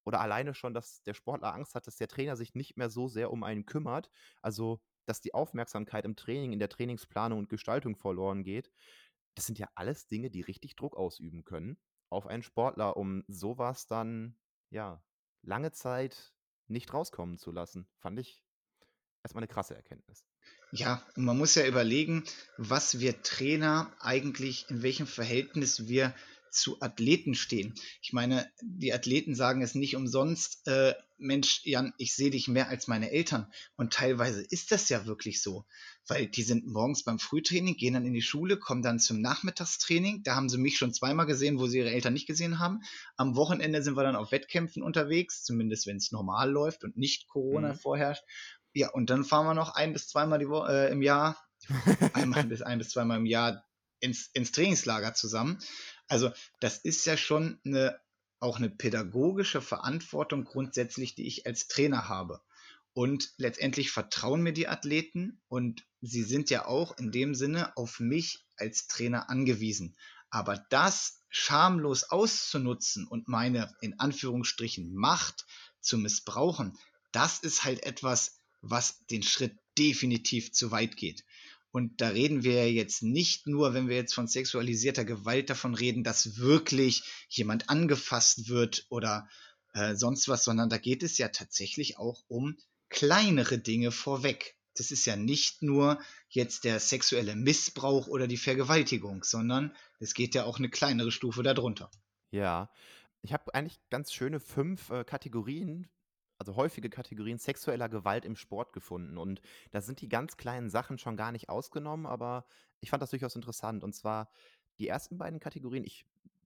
Oder alleine schon, dass der Sportler Angst hat, dass der Trainer sich nicht mehr so sehr um einen kümmert. Also, dass die Aufmerksamkeit im Training, in der Trainingsplanung und Gestaltung verloren geht. Das sind ja alles Dinge, die richtig Druck ausüben können auf einen Sportler, um sowas dann, ja, lange Zeit nicht rauskommen zu lassen. Fand ich erstmal eine krasse Erkenntnis. Ja, und man muss ja überlegen, was wir Trainer eigentlich, in welchem Verhältnis wir zu Athleten stehen. Ich meine, die Athleten sagen es nicht umsonst, äh, Mensch, Jan, ich sehe dich mehr als meine Eltern. Und teilweise ist das ja wirklich so, weil die sind morgens beim Frühtraining, gehen dann in die Schule, kommen dann zum Nachmittagstraining. Da haben sie mich schon zweimal gesehen, wo sie ihre Eltern nicht gesehen haben. Am Wochenende sind wir dann auf Wettkämpfen unterwegs, zumindest wenn es normal läuft und nicht Corona mhm. vorherrscht. Ja, und dann fahren wir noch ein bis zweimal die äh, im Jahr, einmal bis ein bis zweimal im Jahr ins, ins Trainingslager zusammen. Also das ist ja schon eine, auch eine pädagogische Verantwortung grundsätzlich, die ich als Trainer habe. Und letztendlich vertrauen mir die Athleten und sie sind ja auch in dem Sinne auf mich als Trainer angewiesen. Aber das schamlos auszunutzen und meine in Anführungsstrichen Macht zu missbrauchen, das ist halt etwas, was den Schritt definitiv zu weit geht. Und da reden wir jetzt nicht nur, wenn wir jetzt von sexualisierter Gewalt davon reden, dass wirklich jemand angefasst wird oder äh, sonst was, sondern da geht es ja tatsächlich auch um kleinere Dinge vorweg. Das ist ja nicht nur jetzt der sexuelle Missbrauch oder die Vergewaltigung, sondern es geht ja auch eine kleinere Stufe darunter. Ja, ich habe eigentlich ganz schöne fünf äh, Kategorien also häufige Kategorien sexueller Gewalt im Sport gefunden. Und da sind die ganz kleinen Sachen schon gar nicht ausgenommen, aber ich fand das durchaus interessant. Und zwar die ersten beiden Kategorien, ich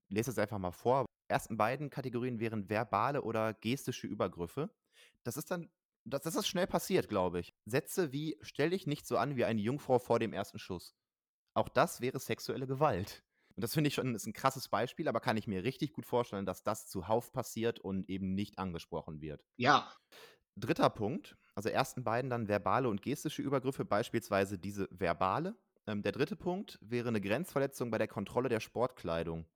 lese es einfach mal vor. Die ersten beiden Kategorien wären verbale oder gestische Übergriffe. Das ist dann, das, das ist schnell passiert, glaube ich. Sätze wie, stell dich nicht so an wie eine Jungfrau vor dem ersten Schuss. Auch das wäre sexuelle Gewalt. Und das finde ich schon ist ein krasses Beispiel, aber kann ich mir richtig gut vorstellen, dass das zuhauf passiert und eben nicht angesprochen wird. Ja. Dritter Punkt, also ersten beiden dann verbale und gestische Übergriffe, beispielsweise diese verbale. Ähm, der dritte Punkt wäre eine Grenzverletzung bei der Kontrolle der Sportkleidung.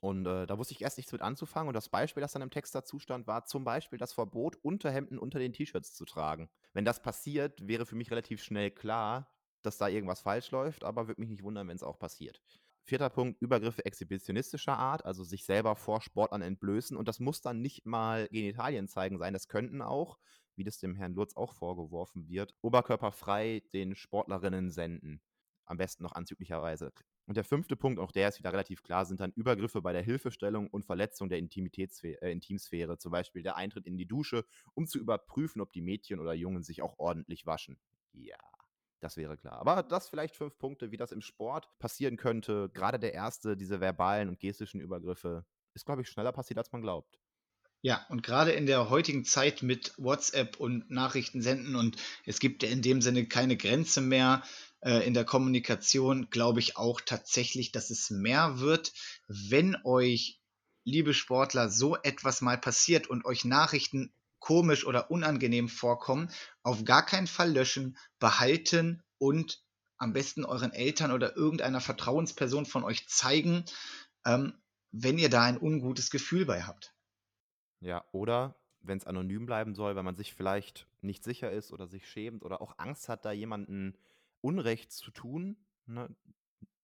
Und äh, da wusste ich erst nichts mit anzufangen. Und das Beispiel, das dann im Text dazu stand, war zum Beispiel das Verbot, Unterhemden unter den T-Shirts zu tragen. Wenn das passiert, wäre für mich relativ schnell klar, dass da irgendwas falsch läuft, aber würde mich nicht wundern, wenn es auch passiert. Vierter Punkt, Übergriffe exhibitionistischer Art, also sich selber vor Sportlern entblößen. Und das muss dann nicht mal Genitalien zeigen sein, das könnten auch, wie das dem Herrn Lutz auch vorgeworfen wird, oberkörperfrei den Sportlerinnen senden. Am besten noch anzüglicherweise. Und der fünfte Punkt, auch der ist wieder relativ klar, sind dann Übergriffe bei der Hilfestellung und Verletzung der Intimitätssphäre, äh, Intimsphäre, zum Beispiel der Eintritt in die Dusche, um zu überprüfen, ob die Mädchen oder Jungen sich auch ordentlich waschen. Ja, das wäre klar. Aber das vielleicht fünf Punkte, wie das im Sport passieren könnte. Gerade der erste, diese verbalen und gestischen Übergriffe, ist, glaube ich, schneller passiert, als man glaubt. Ja, und gerade in der heutigen Zeit mit WhatsApp und Nachrichten senden und es gibt in dem Sinne keine Grenze mehr äh, in der Kommunikation, glaube ich auch tatsächlich, dass es mehr wird, wenn euch, liebe Sportler, so etwas mal passiert und euch Nachrichten komisch oder unangenehm vorkommen, auf gar keinen Fall löschen, behalten und am besten euren Eltern oder irgendeiner Vertrauensperson von euch zeigen, ähm, wenn ihr da ein ungutes Gefühl bei habt. Ja, oder wenn es anonym bleiben soll, weil man sich vielleicht nicht sicher ist oder sich schämt oder auch Angst hat, da jemanden Unrecht zu tun. Ne?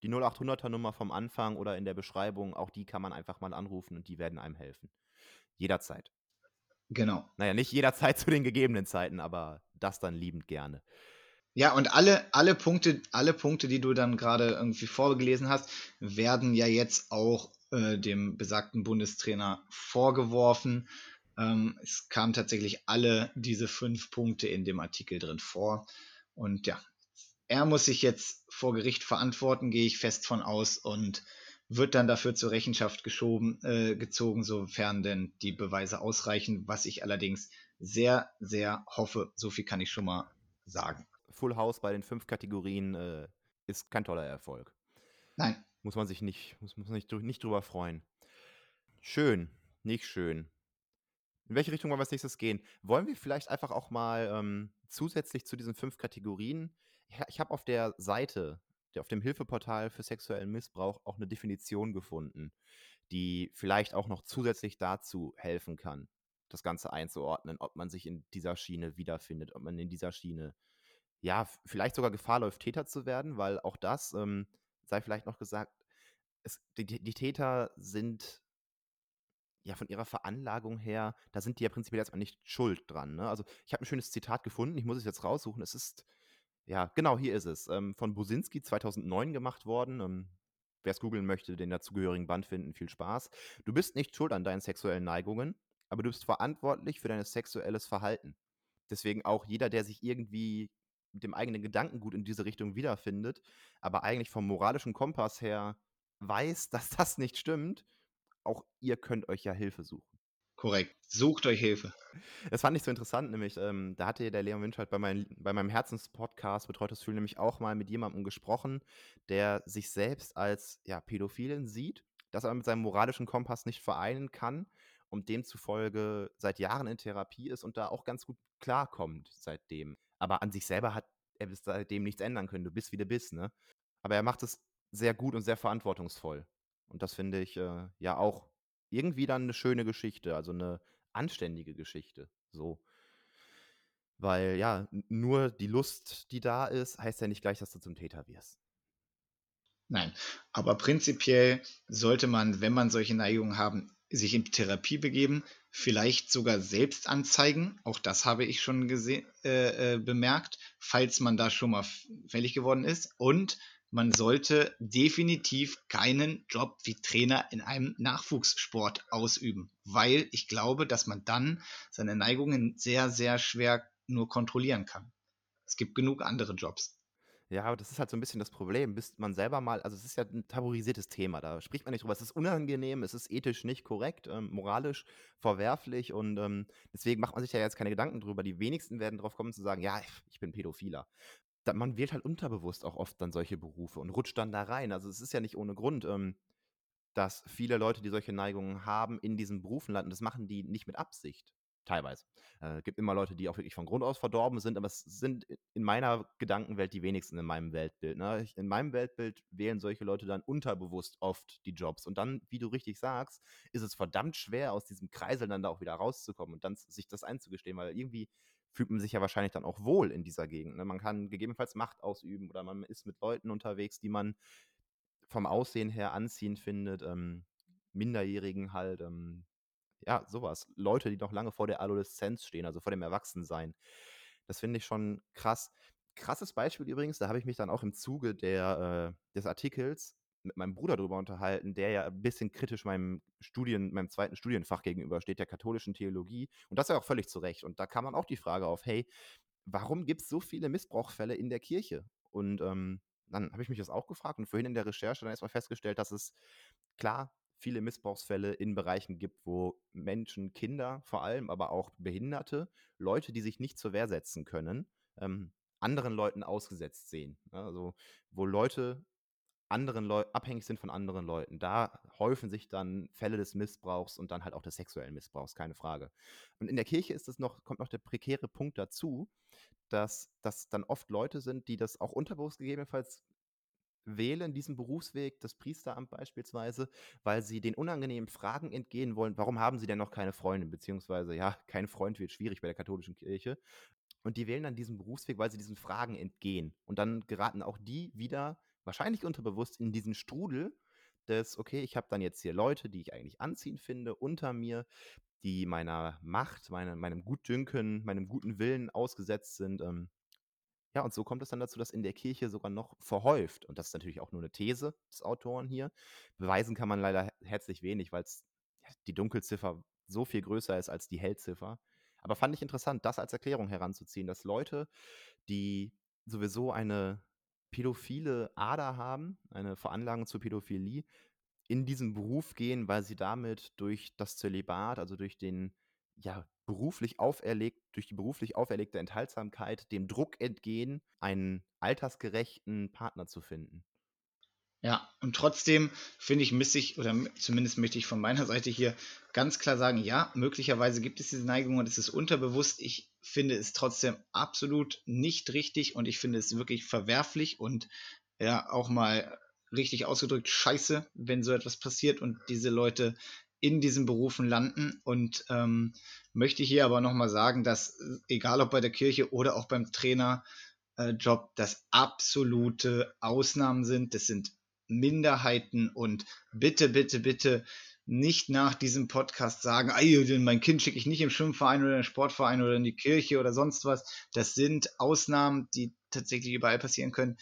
Die 0800er Nummer vom Anfang oder in der Beschreibung, auch die kann man einfach mal anrufen und die werden einem helfen. Jederzeit. Genau. Naja, nicht jederzeit zu den gegebenen Zeiten, aber das dann liebend gerne. Ja, und alle, alle Punkte, alle Punkte, die du dann gerade irgendwie vorgelesen hast, werden ja jetzt auch äh, dem besagten Bundestrainer vorgeworfen. Ähm, es kamen tatsächlich alle diese fünf Punkte in dem Artikel drin vor. Und ja, er muss sich jetzt vor Gericht verantworten, gehe ich fest von aus, und wird dann dafür zur Rechenschaft geschoben, äh, gezogen, sofern denn die Beweise ausreichen, was ich allerdings sehr, sehr hoffe. So viel kann ich schon mal sagen. Full House bei den fünf Kategorien äh, ist kein toller Erfolg. Nein. Muss man sich nicht, muss, muss man sich nicht drüber freuen. Schön, nicht schön. In welche Richtung wollen wir als nächstes gehen? Wollen wir vielleicht einfach auch mal ähm, zusätzlich zu diesen fünf Kategorien ich habe auf der Seite, auf dem Hilfeportal für sexuellen Missbrauch auch eine Definition gefunden, die vielleicht auch noch zusätzlich dazu helfen kann, das Ganze einzuordnen, ob man sich in dieser Schiene wiederfindet, ob man in dieser Schiene, ja, vielleicht sogar Gefahr läuft, Täter zu werden, weil auch das, ähm, sei vielleicht noch gesagt, es, die, die Täter sind ja, von ihrer Veranlagung her, da sind die ja prinzipiell erstmal nicht schuld dran. Ne? Also ich habe ein schönes Zitat gefunden, ich muss es jetzt raussuchen. Es ist ja, genau, hier ist es. Ähm, von Businski 2009 gemacht worden. Ähm, Wer es googeln möchte, den dazugehörigen Band finden, viel Spaß. Du bist nicht schuld an deinen sexuellen Neigungen, aber du bist verantwortlich für dein sexuelles Verhalten. Deswegen auch jeder, der sich irgendwie mit dem eigenen Gedankengut in diese Richtung wiederfindet, aber eigentlich vom moralischen Kompass her weiß, dass das nicht stimmt, auch ihr könnt euch ja Hilfe suchen. Korrekt. Sucht euch Hilfe. Das fand ich so interessant, nämlich, ähm, da hatte der Leon Winscheid bei, mein, bei meinem Herzenspodcast Betreutes Fühlen nämlich auch mal mit jemandem gesprochen, der sich selbst als ja, Pädophilen sieht, das aber mit seinem moralischen Kompass nicht vereinen kann und demzufolge seit Jahren in Therapie ist und da auch ganz gut klarkommt seitdem. Aber an sich selber hat er bis seitdem nichts ändern können. Du bist, wie du bist, ne? Aber er macht es sehr gut und sehr verantwortungsvoll. Und das finde ich äh, ja auch irgendwie dann eine schöne Geschichte, also eine anständige Geschichte, so. Weil ja, nur die Lust, die da ist, heißt ja nicht gleich, dass du zum Täter wirst. Nein, aber prinzipiell sollte man, wenn man solche Neigungen haben, sich in Therapie begeben, vielleicht sogar selbst anzeigen. Auch das habe ich schon äh, äh, bemerkt, falls man da schon mal fällig geworden ist. Und man sollte definitiv keinen Job wie Trainer in einem Nachwuchssport ausüben, weil ich glaube, dass man dann seine Neigungen sehr, sehr schwer nur kontrollieren kann. Es gibt genug andere Jobs. Ja, aber das ist halt so ein bisschen das Problem, bis man selber mal, also es ist ja ein tabuisiertes Thema, da spricht man nicht drüber. Es ist unangenehm, es ist ethisch nicht korrekt, ähm, moralisch verwerflich und ähm, deswegen macht man sich ja jetzt keine Gedanken drüber. Die wenigsten werden drauf kommen zu sagen, ja, ich bin Pädophiler da, man wählt halt unterbewusst auch oft dann solche Berufe und rutscht dann da rein. Also es ist ja nicht ohne Grund, ähm, dass viele Leute, die solche Neigungen haben, in diesen Berufen landen. Das machen die nicht mit Absicht. teilweise. Äh, gibt immer Leute, die auch wirklich von Grund aus verdorben sind, aber es sind in meiner Gedankenwelt die wenigsten in meinem Weltbild. Ne? in meinem Weltbild wählen solche Leute dann unterbewusst oft die Jobs. Und dann, wie du richtig sagst, ist es verdammt schwer, aus diesem Kreisel dann da auch wieder rauszukommen und dann sich das einzugestehen, weil irgendwie fühlt man sich ja wahrscheinlich dann auch wohl in dieser Gegend. Ne? Man kann gegebenenfalls Macht ausüben oder man ist mit Leuten unterwegs, die man vom Aussehen her anziehend findet, ähm, Minderjährigen halt, ähm, ja, sowas. Leute, die noch lange vor der Adoleszenz stehen, also vor dem Erwachsensein. Das finde ich schon krass. Krasses Beispiel übrigens, da habe ich mich dann auch im Zuge der, äh, des Artikels mit meinem Bruder darüber unterhalten, der ja ein bisschen kritisch meinem Studien, meinem zweiten Studienfach gegenübersteht, der katholischen Theologie. Und das ja auch völlig zu Recht. Und da kam dann auch die Frage auf, hey, warum gibt es so viele Missbrauchsfälle in der Kirche? Und ähm, dann habe ich mich das auch gefragt und vorhin in der Recherche dann erstmal festgestellt, dass es klar viele Missbrauchsfälle in Bereichen gibt, wo Menschen, Kinder vor allem, aber auch Behinderte, Leute, die sich nicht zur Wehr setzen können, ähm, anderen Leuten ausgesetzt sehen. Ne? Also wo Leute anderen Leuten abhängig sind von anderen Leuten. Da häufen sich dann Fälle des Missbrauchs und dann halt auch des sexuellen Missbrauchs, keine Frage. Und in der Kirche ist es noch, kommt noch der prekäre Punkt dazu, dass das dann oft Leute sind, die das auch unterbewusst gegebenenfalls wählen, diesen Berufsweg, das Priesteramt beispielsweise, weil sie den unangenehmen Fragen entgehen wollen, warum haben sie denn noch keine Freundin, beziehungsweise, ja, kein Freund wird schwierig bei der katholischen Kirche. Und die wählen dann diesen Berufsweg, weil sie diesen Fragen entgehen. Und dann geraten auch die wieder wahrscheinlich unterbewusst in diesen Strudel des, okay, ich habe dann jetzt hier Leute, die ich eigentlich anziehen finde, unter mir, die meiner Macht, meine, meinem Gutdünken, meinem guten Willen ausgesetzt sind. Ähm, ja, und so kommt es dann dazu, dass in der Kirche sogar noch verhäuft, und das ist natürlich auch nur eine These des Autoren hier, beweisen kann man leider herzlich wenig, weil die Dunkelziffer so viel größer ist als die Hellziffer. Aber fand ich interessant, das als Erklärung heranzuziehen, dass Leute, die sowieso eine pädophile Ader haben, eine Veranlagung zur Pädophilie, in diesen Beruf gehen, weil sie damit durch das Zölibat, also durch den ja, beruflich auferlegt, durch die beruflich auferlegte Enthaltsamkeit dem Druck entgehen, einen altersgerechten Partner zu finden. Ja, und trotzdem finde ich, miss ich, oder zumindest möchte ich von meiner Seite hier ganz klar sagen, ja, möglicherweise gibt es diese Neigung und es ist unterbewusst. Ich finde es trotzdem absolut nicht richtig und ich finde es wirklich verwerflich und ja, auch mal richtig ausgedrückt scheiße, wenn so etwas passiert und diese Leute in diesen Berufen landen. Und ähm, möchte hier aber nochmal sagen, dass egal ob bei der Kirche oder auch beim Trainerjob, äh, das absolute Ausnahmen sind. Das sind Minderheiten und bitte, bitte, bitte nicht nach diesem Podcast sagen, mein Kind schicke ich nicht im Schwimmverein oder den Sportverein oder in die Kirche oder sonst was. Das sind Ausnahmen, die tatsächlich überall passieren können.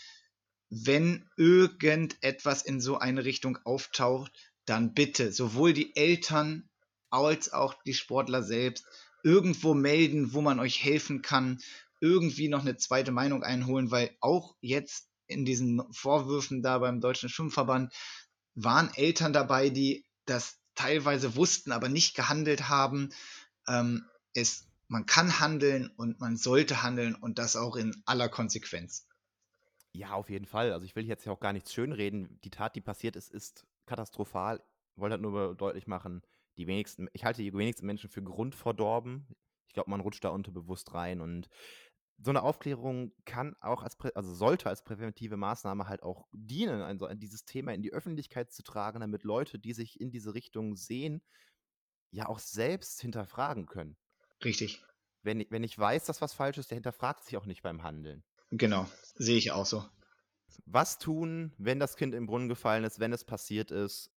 Wenn irgendetwas in so eine Richtung auftaucht, dann bitte sowohl die Eltern als auch die Sportler selbst irgendwo melden, wo man euch helfen kann, irgendwie noch eine zweite Meinung einholen, weil auch jetzt in diesen Vorwürfen da beim Deutschen Schwimmverband waren Eltern dabei, die das teilweise wussten, aber nicht gehandelt haben. Ähm, es, man kann handeln und man sollte handeln und das auch in aller Konsequenz. Ja, auf jeden Fall. Also ich will jetzt ja auch gar nichts schönreden. Die Tat, die passiert ist, ist katastrophal. Ich wollte halt nur deutlich machen, die wenigsten, ich halte die wenigsten Menschen für grundverdorben. Ich glaube, man rutscht da unterbewusst rein und so eine Aufklärung kann auch als, also sollte als präventive Maßnahme halt auch dienen, also dieses Thema in die Öffentlichkeit zu tragen, damit Leute, die sich in diese Richtung sehen, ja auch selbst hinterfragen können. Richtig. Wenn, wenn ich weiß, dass was falsch ist, der hinterfragt sich auch nicht beim Handeln. Genau, sehe ich auch so. Was tun, wenn das Kind im Brunnen gefallen ist, wenn es passiert ist?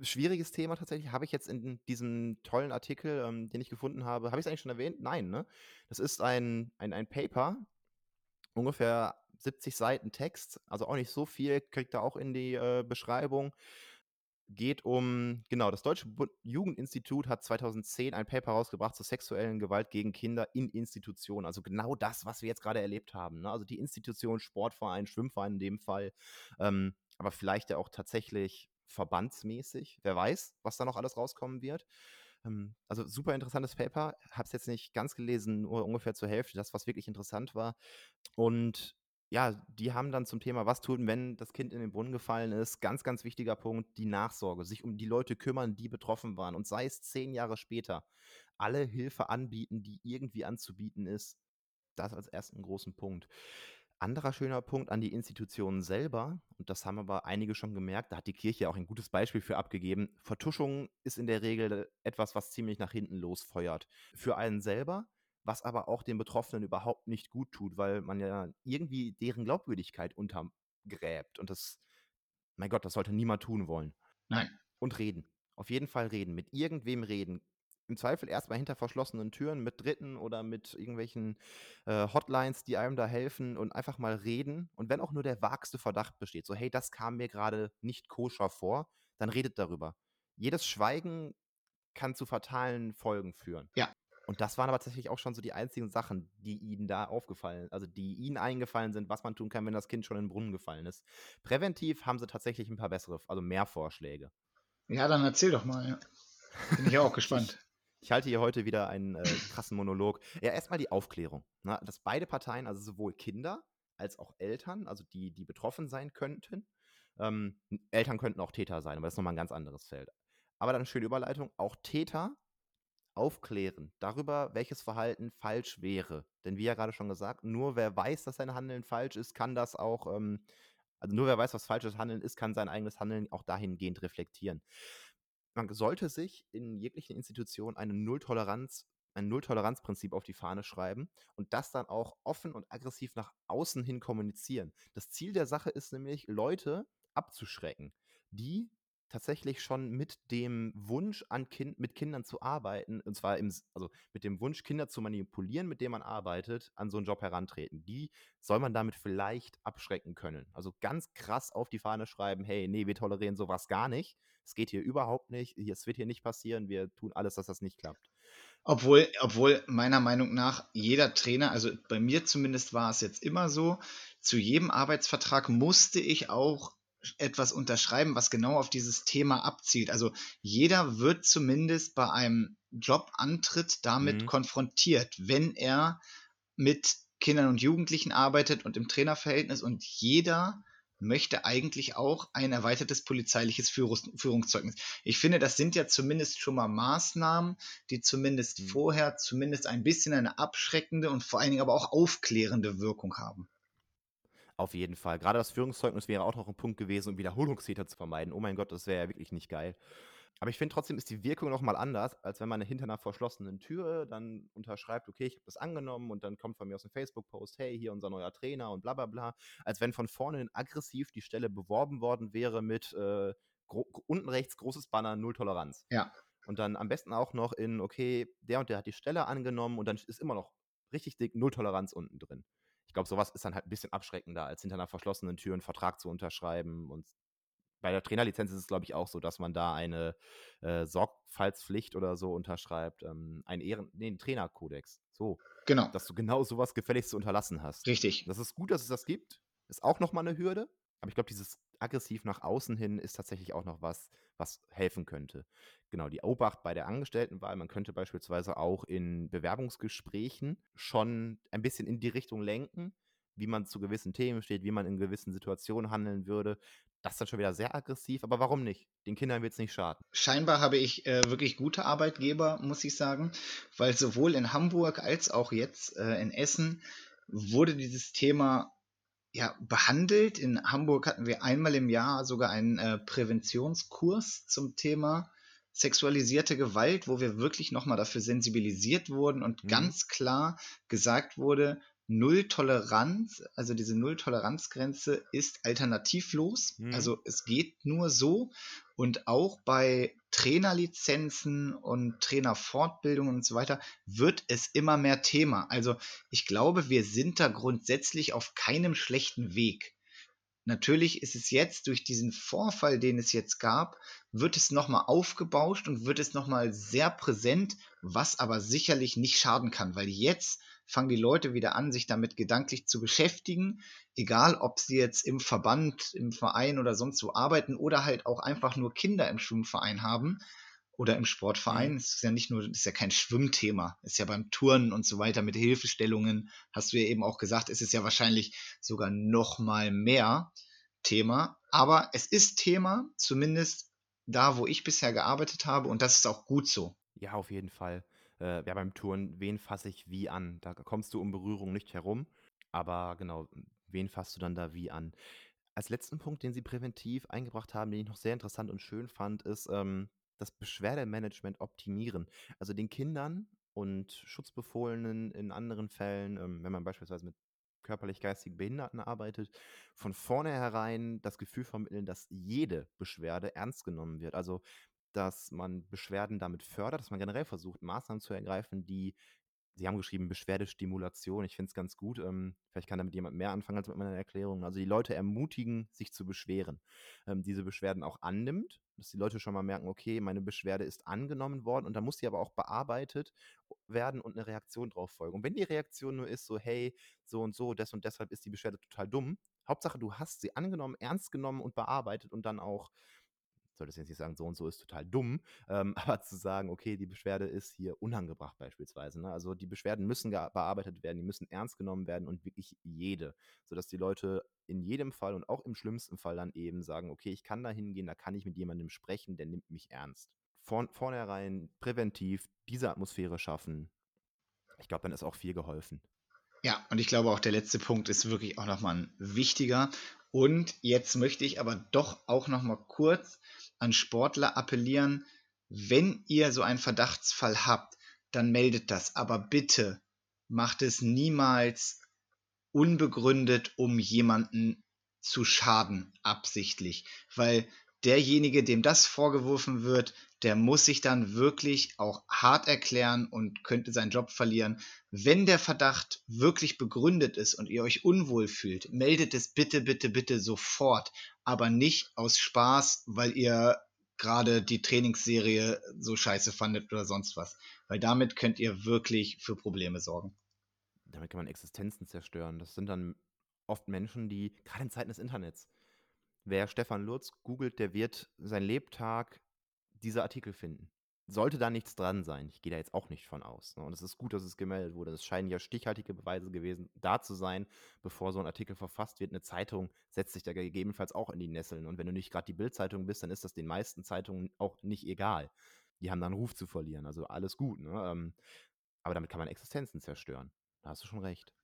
Schwieriges Thema tatsächlich. Habe ich jetzt in diesem tollen Artikel, ähm, den ich gefunden habe, habe ich es eigentlich schon erwähnt? Nein, ne? Das ist ein, ein, ein Paper, ungefähr 70 Seiten Text, also auch nicht so viel, kriegt er auch in die äh, Beschreibung. Geht um, genau, das Deutsche Jugendinstitut hat 2010 ein Paper rausgebracht zur sexuellen Gewalt gegen Kinder in Institutionen. Also genau das, was wir jetzt gerade erlebt haben. Ne? Also die Institution, Sportverein, Schwimmverein in dem Fall, ähm, aber vielleicht ja auch tatsächlich verbandsmäßig. Wer weiß, was da noch alles rauskommen wird. Ähm, also super interessantes Paper. Habe es jetzt nicht ganz gelesen, nur ungefähr zur Hälfte. Das, was wirklich interessant war. Und ja, die haben dann zum Thema, was tun, wenn das Kind in den Brunnen gefallen ist, ganz, ganz wichtiger Punkt, die Nachsorge, sich um die Leute kümmern, die betroffen waren und sei es zehn Jahre später, alle Hilfe anbieten, die irgendwie anzubieten ist. Das als ersten großen Punkt. Anderer schöner Punkt an die Institutionen selber, und das haben aber einige schon gemerkt, da hat die Kirche auch ein gutes Beispiel für abgegeben. Vertuschung ist in der Regel etwas, was ziemlich nach hinten losfeuert. Für einen selber, was aber auch den Betroffenen überhaupt nicht gut tut, weil man ja irgendwie deren Glaubwürdigkeit untergräbt. Und das, mein Gott, das sollte niemand tun wollen. Nein. Und reden. Auf jeden Fall reden. Mit irgendwem reden im Zweifel erstmal hinter verschlossenen Türen mit Dritten oder mit irgendwelchen äh, Hotlines, die einem da helfen und einfach mal reden. Und wenn auch nur der vagste Verdacht besteht, so hey, das kam mir gerade nicht koscher vor, dann redet darüber. Jedes Schweigen kann zu fatalen Folgen führen. Ja. Und das waren aber tatsächlich auch schon so die einzigen Sachen, die ihnen da aufgefallen, also die ihnen eingefallen sind, was man tun kann, wenn das Kind schon in den Brunnen gefallen ist. Präventiv haben sie tatsächlich ein paar bessere, also mehr Vorschläge. Ja, dann erzähl doch mal. Ja. Bin ich auch gespannt. Ich halte hier heute wieder einen äh, krassen Monolog. Ja, erstmal die Aufklärung. Ne? Dass beide Parteien, also sowohl Kinder als auch Eltern, also die, die betroffen sein könnten, ähm, Eltern könnten auch Täter sein, aber das ist nochmal ein ganz anderes Feld. Aber dann eine schöne Überleitung, auch Täter aufklären darüber, welches Verhalten falsch wäre. Denn wie ja gerade schon gesagt, nur wer weiß, dass sein Handeln falsch ist, kann das auch, ähm, also nur wer weiß, was falsches Handeln ist, kann sein eigenes Handeln auch dahingehend reflektieren man sollte sich in jeglichen Institutionen eine Nulltoleranz ein Nulltoleranzprinzip auf die Fahne schreiben und das dann auch offen und aggressiv nach außen hin kommunizieren. Das Ziel der Sache ist nämlich, Leute abzuschrecken, die tatsächlich schon mit dem Wunsch an kind, mit Kindern zu arbeiten, und zwar im, also mit dem Wunsch, Kinder zu manipulieren, mit dem man arbeitet, an so einen Job herantreten. Die soll man damit vielleicht abschrecken können. Also ganz krass auf die Fahne schreiben, hey, nee, wir tolerieren sowas gar nicht. Es geht hier überhaupt nicht, es wird hier nicht passieren, wir tun alles, dass das nicht klappt. Obwohl, obwohl meiner Meinung nach jeder Trainer, also bei mir zumindest war es jetzt immer so, zu jedem Arbeitsvertrag musste ich auch etwas unterschreiben, was genau auf dieses Thema abzielt. Also jeder wird zumindest bei einem Jobantritt damit mhm. konfrontiert, wenn er mit Kindern und Jugendlichen arbeitet und im Trainerverhältnis und jeder möchte eigentlich auch ein erweitertes polizeiliches Führungs Führungszeugnis. Ich finde, das sind ja zumindest schon mal Maßnahmen, die zumindest mhm. vorher zumindest ein bisschen eine abschreckende und vor allen Dingen aber auch aufklärende Wirkung haben. Auf jeden Fall. Gerade das Führungszeugnis wäre auch noch ein Punkt gewesen, um Wiederholungstäter zu vermeiden. Oh mein Gott, das wäre ja wirklich nicht geil. Aber ich finde trotzdem ist die Wirkung nochmal anders, als wenn man hinter einer verschlossenen Tür dann unterschreibt, okay, ich habe das angenommen und dann kommt von mir aus ein Facebook-Post, hey, hier unser neuer Trainer und bla bla bla. Als wenn von vorne aggressiv die Stelle beworben worden wäre mit äh, unten rechts großes Banner, Null Toleranz. Ja. Und dann am besten auch noch in, okay, der und der hat die Stelle angenommen und dann ist immer noch richtig dick Null Toleranz unten drin glaube, sowas ist dann halt ein bisschen abschreckender, als hinter einer verschlossenen Tür einen Vertrag zu unterschreiben. Und bei der Trainerlizenz ist es, glaube ich, auch so, dass man da eine äh, Sorgfaltspflicht oder so unterschreibt, ähm, ein Ehren, nee, einen Trainerkodex. So. Genau. Dass du genau sowas gefälligst zu unterlassen hast. Richtig. Das ist gut, dass es das gibt. Ist auch nochmal eine Hürde. Aber ich glaube, dieses aggressiv nach außen hin ist tatsächlich auch noch was, was helfen könnte. Genau, die Obacht bei der Angestelltenwahl. Man könnte beispielsweise auch in Bewerbungsgesprächen schon ein bisschen in die Richtung lenken, wie man zu gewissen Themen steht, wie man in gewissen Situationen handeln würde. Das ist dann schon wieder sehr aggressiv, aber warum nicht? Den Kindern wird es nicht schaden. Scheinbar habe ich äh, wirklich gute Arbeitgeber, muss ich sagen, weil sowohl in Hamburg als auch jetzt äh, in Essen wurde dieses Thema ja, behandelt. In Hamburg hatten wir einmal im Jahr sogar einen äh, Präventionskurs zum Thema sexualisierte Gewalt, wo wir wirklich nochmal dafür sensibilisiert wurden und mhm. ganz klar gesagt wurde, Null Toleranz, also diese Null-Toleranz-Grenze ist alternativlos. Mhm. Also es geht nur so. Und auch bei Trainerlizenzen und Trainerfortbildungen und so weiter wird es immer mehr Thema. Also ich glaube, wir sind da grundsätzlich auf keinem schlechten Weg. Natürlich ist es jetzt durch diesen Vorfall, den es jetzt gab, wird es nochmal aufgebauscht und wird es nochmal sehr präsent, was aber sicherlich nicht schaden kann, weil jetzt fangen die Leute wieder an, sich damit gedanklich zu beschäftigen, egal ob sie jetzt im Verband, im Verein oder sonst wo arbeiten oder halt auch einfach nur Kinder im Schwimmverein haben. oder im Sportverein. Mhm. Es ist ja nicht nur, es ist ja kein Schwimmthema. Es ist ja beim Turnen und so weiter mit Hilfestellungen, hast du ja eben auch gesagt, es ist ja wahrscheinlich sogar noch mal mehr Thema. Aber es ist Thema, zumindest da, wo ich bisher gearbeitet habe und das ist auch gut so. Ja, auf jeden Fall. Äh, ja, beim Turnen, wen fasse ich wie an? Da kommst du um Berührung nicht herum. Aber genau, wen fasst du dann da wie an? Als letzten Punkt, den Sie präventiv eingebracht haben, den ich noch sehr interessant und schön fand, ist ähm, das Beschwerdemanagement optimieren. Also den Kindern und Schutzbefohlenen in anderen Fällen, ähm, wenn man beispielsweise mit körperlich-geistig Behinderten arbeitet, von vornherein das Gefühl vermitteln, dass jede Beschwerde ernst genommen wird. Also dass man Beschwerden damit fördert, dass man generell versucht, Maßnahmen zu ergreifen, die Sie haben geschrieben Beschwerdestimulation. Ich finde es ganz gut. Ähm, vielleicht kann damit jemand mehr anfangen als mit meiner Erklärung. Also die Leute ermutigen, sich zu beschweren. Ähm, diese Beschwerden auch annimmt, dass die Leute schon mal merken, okay, meine Beschwerde ist angenommen worden und dann muss sie aber auch bearbeitet werden und eine Reaktion drauf folgen. Und wenn die Reaktion nur ist so, hey, so und so, des und deshalb ist die Beschwerde total dumm. Hauptsache, du hast sie angenommen, ernst genommen und bearbeitet und dann auch solltest jetzt nicht sagen, so und so ist total dumm, ähm, aber zu sagen, okay, die Beschwerde ist hier unangebracht beispielsweise. Ne? Also die Beschwerden müssen bearbeitet werden, die müssen ernst genommen werden und wirklich jede, sodass die Leute in jedem Fall und auch im schlimmsten Fall dann eben sagen, okay, ich kann da hingehen, da kann ich mit jemandem sprechen, der nimmt mich ernst. Von vornherein präventiv diese Atmosphäre schaffen. Ich glaube, dann ist auch viel geholfen. Ja, und ich glaube auch der letzte Punkt ist wirklich auch nochmal ein wichtiger. Und jetzt möchte ich aber doch auch nochmal kurz an Sportler appellieren, wenn ihr so einen Verdachtsfall habt, dann meldet das. Aber bitte macht es niemals unbegründet, um jemanden zu schaden, absichtlich. Weil derjenige, dem das vorgeworfen wird, der muss sich dann wirklich auch hart erklären und könnte seinen Job verlieren. Wenn der Verdacht wirklich begründet ist und ihr euch unwohl fühlt, meldet es bitte, bitte, bitte sofort, aber nicht aus Spaß, weil ihr gerade die Trainingsserie so scheiße fandet oder sonst was. Weil damit könnt ihr wirklich für Probleme sorgen. Damit kann man Existenzen zerstören. Das sind dann oft Menschen, die, gerade in Zeiten des Internets, wer Stefan Lutz googelt, der wird sein Lebtag diese Artikel finden. Sollte da nichts dran sein, ich gehe da jetzt auch nicht von aus. Ne? Und es ist gut, dass es gemeldet wurde. Es scheinen ja stichhaltige Beweise gewesen, da zu sein, bevor so ein Artikel verfasst wird. Eine Zeitung setzt sich da gegebenenfalls auch in die Nesseln. Und wenn du nicht gerade die Bildzeitung bist, dann ist das den meisten Zeitungen auch nicht egal. Die haben dann Ruf zu verlieren. Also alles gut. Ne? Ähm, aber damit kann man Existenzen zerstören. Da hast du schon recht.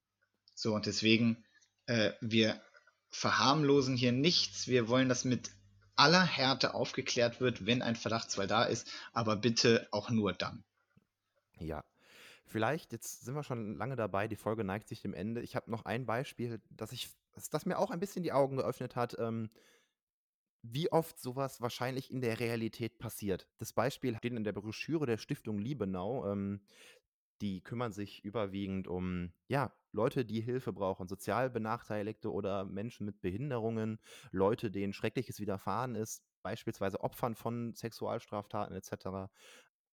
So, und deswegen, äh, wir verharmlosen hier nichts. Wir wollen das mit aller Härte aufgeklärt wird, wenn ein Verdachtsfall da ist, aber bitte auch nur dann. Ja. Vielleicht, jetzt sind wir schon lange dabei, die Folge neigt sich dem Ende. Ich habe noch ein Beispiel, das, ich, das mir auch ein bisschen die Augen geöffnet hat, ähm, wie oft sowas wahrscheinlich in der Realität passiert. Das Beispiel steht in der Broschüre der Stiftung Liebenau. Ähm, die kümmern sich überwiegend um, ja, Leute, die Hilfe brauchen, sozial Benachteiligte oder Menschen mit Behinderungen, Leute, denen Schreckliches widerfahren ist, beispielsweise Opfern von Sexualstraftaten etc.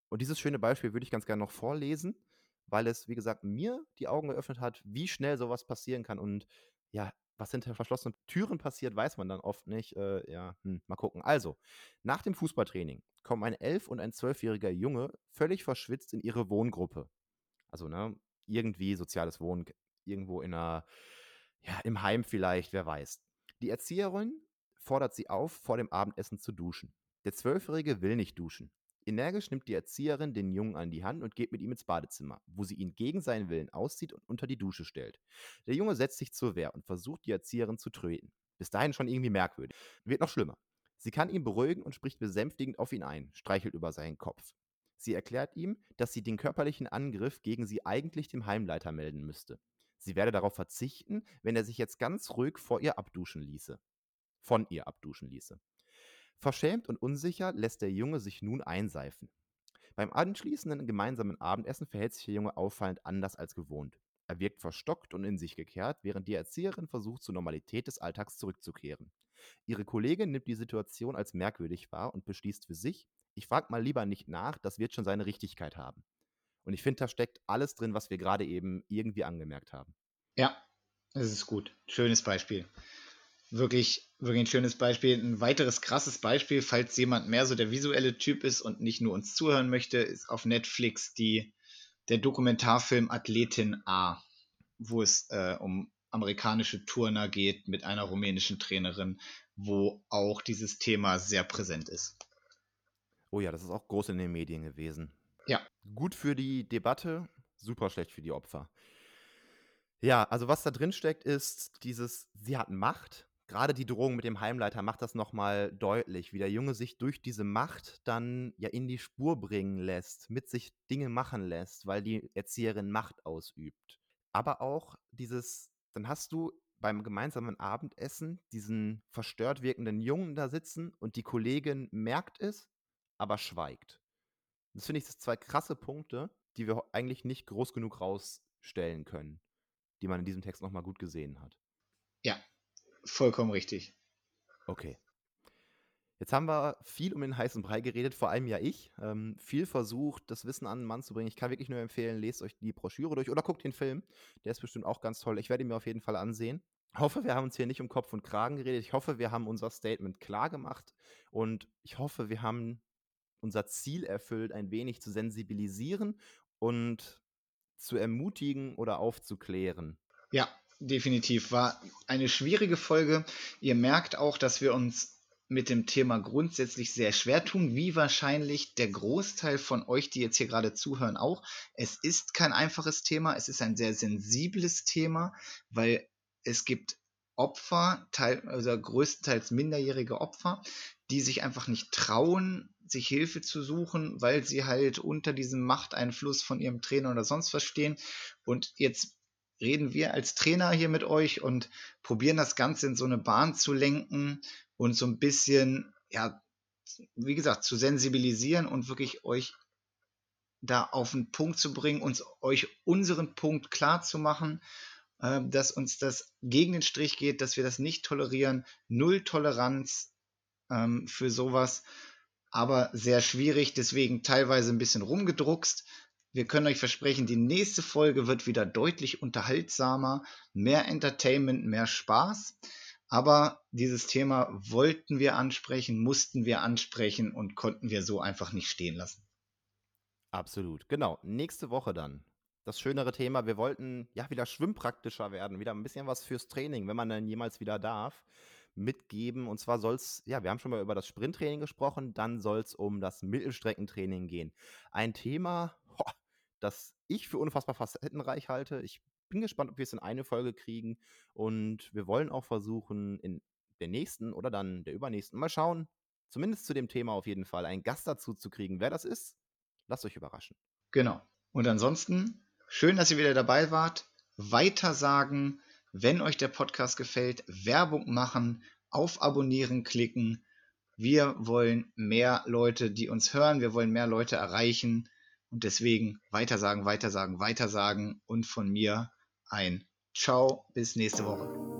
Und dieses schöne Beispiel würde ich ganz gerne noch vorlesen, weil es, wie gesagt, mir die Augen geöffnet hat, wie schnell sowas passieren kann. Und ja, was hinter verschlossenen Türen passiert, weiß man dann oft nicht. Äh, ja, hm, mal gucken. Also, nach dem Fußballtraining kommen ein elf- und ein zwölfjähriger Junge völlig verschwitzt in ihre Wohngruppe. Also, ne, irgendwie soziales Wohnen, irgendwo in einer, ja, im Heim vielleicht, wer weiß. Die Erzieherin fordert sie auf, vor dem Abendessen zu duschen. Der Zwölfjährige will nicht duschen. Energisch nimmt die Erzieherin den Jungen an die Hand und geht mit ihm ins Badezimmer, wo sie ihn gegen seinen Willen auszieht und unter die Dusche stellt. Der Junge setzt sich zur Wehr und versucht, die Erzieherin zu tröten. Bis dahin schon irgendwie merkwürdig. Wird noch schlimmer. Sie kann ihn beruhigen und spricht besänftigend auf ihn ein, streichelt über seinen Kopf. Sie erklärt ihm, dass sie den körperlichen Angriff gegen sie eigentlich dem Heimleiter melden müsste. Sie werde darauf verzichten, wenn er sich jetzt ganz ruhig vor ihr abduschen ließe. Von ihr abduschen ließe. Verschämt und unsicher lässt der Junge sich nun einseifen. Beim anschließenden gemeinsamen Abendessen verhält sich der Junge auffallend anders als gewohnt. Er wirkt verstockt und in sich gekehrt, während die Erzieherin versucht, zur Normalität des Alltags zurückzukehren. Ihre Kollegin nimmt die Situation als merkwürdig wahr und beschließt für sich, ich frage mal lieber nicht nach, das wird schon seine Richtigkeit haben. Und ich finde, da steckt alles drin, was wir gerade eben irgendwie angemerkt haben. Ja, das ist gut. Schönes Beispiel. wirklich, wirklich ein schönes Beispiel. Ein weiteres krasses Beispiel, falls jemand mehr so der visuelle Typ ist und nicht nur uns zuhören möchte, ist auf Netflix die, der Dokumentarfilm Athletin A, wo es äh, um amerikanische Turner geht mit einer rumänischen Trainerin, wo auch dieses Thema sehr präsent ist. Oh ja, das ist auch groß in den Medien gewesen. Ja. Gut für die Debatte, super schlecht für die Opfer. Ja, also was da drin steckt, ist dieses, sie hat Macht. Gerade die Drohung mit dem Heimleiter macht das nochmal deutlich, wie der Junge sich durch diese Macht dann ja in die Spur bringen lässt, mit sich Dinge machen lässt, weil die Erzieherin Macht ausübt. Aber auch dieses, dann hast du beim gemeinsamen Abendessen diesen verstört wirkenden Jungen da sitzen und die Kollegin merkt es, aber schweigt. Das finde ich das zwei krasse Punkte, die wir eigentlich nicht groß genug rausstellen können, die man in diesem Text nochmal gut gesehen hat. Ja, vollkommen richtig. Okay. Jetzt haben wir viel um den heißen Brei geredet, vor allem ja ich. Ähm, viel versucht, das Wissen an den Mann zu bringen. Ich kann wirklich nur empfehlen, lest euch die Broschüre durch oder guckt den Film. Der ist bestimmt auch ganz toll. Ich werde ihn mir auf jeden Fall ansehen. Ich hoffe, wir haben uns hier nicht um Kopf und Kragen geredet. Ich hoffe, wir haben unser Statement klar gemacht. Und ich hoffe, wir haben unser Ziel erfüllt, ein wenig zu sensibilisieren und zu ermutigen oder aufzuklären. Ja, definitiv. War eine schwierige Folge. Ihr merkt auch, dass wir uns mit dem Thema grundsätzlich sehr schwer tun, wie wahrscheinlich der Großteil von euch, die jetzt hier gerade zuhören, auch. Es ist kein einfaches Thema, es ist ein sehr sensibles Thema, weil es gibt Opfer, teil, also größtenteils minderjährige Opfer, die sich einfach nicht trauen, sich Hilfe zu suchen, weil sie halt unter diesem Machteinfluss von ihrem Trainer oder sonst was stehen. Und jetzt reden wir als Trainer hier mit euch und probieren das Ganze in so eine Bahn zu lenken und so ein bisschen, ja, wie gesagt, zu sensibilisieren und wirklich euch da auf den Punkt zu bringen, uns euch unseren Punkt klar zu machen, dass uns das gegen den Strich geht, dass wir das nicht tolerieren, null Toleranz ähm, für sowas, aber sehr schwierig, deswegen teilweise ein bisschen rumgedruckst. Wir können euch versprechen, die nächste Folge wird wieder deutlich unterhaltsamer, mehr Entertainment, mehr Spaß. Aber dieses Thema wollten wir ansprechen, mussten wir ansprechen und konnten wir so einfach nicht stehen lassen. Absolut, genau. Nächste Woche dann. Das schönere Thema, wir wollten ja wieder schwimmpraktischer werden, wieder ein bisschen was fürs Training, wenn man dann jemals wieder darf, mitgeben. Und zwar soll es, ja, wir haben schon mal über das Sprinttraining gesprochen, dann soll es um das Mittelstreckentraining gehen. Ein Thema, das ich für unfassbar facettenreich halte. Ich bin gespannt, ob wir es in eine Folge kriegen. Und wir wollen auch versuchen, in der nächsten oder dann der übernächsten mal schauen, zumindest zu dem Thema auf jeden Fall, einen Gast dazu zu kriegen. Wer das ist, lasst euch überraschen. Genau. Und ansonsten, schön, dass ihr wieder dabei wart. Weiter sagen, wenn euch der Podcast gefällt, Werbung machen, auf Abonnieren klicken. Wir wollen mehr Leute, die uns hören. Wir wollen mehr Leute erreichen. Und deswegen weitersagen, weitersagen, weitersagen und von mir ein Ciao, bis nächste Woche.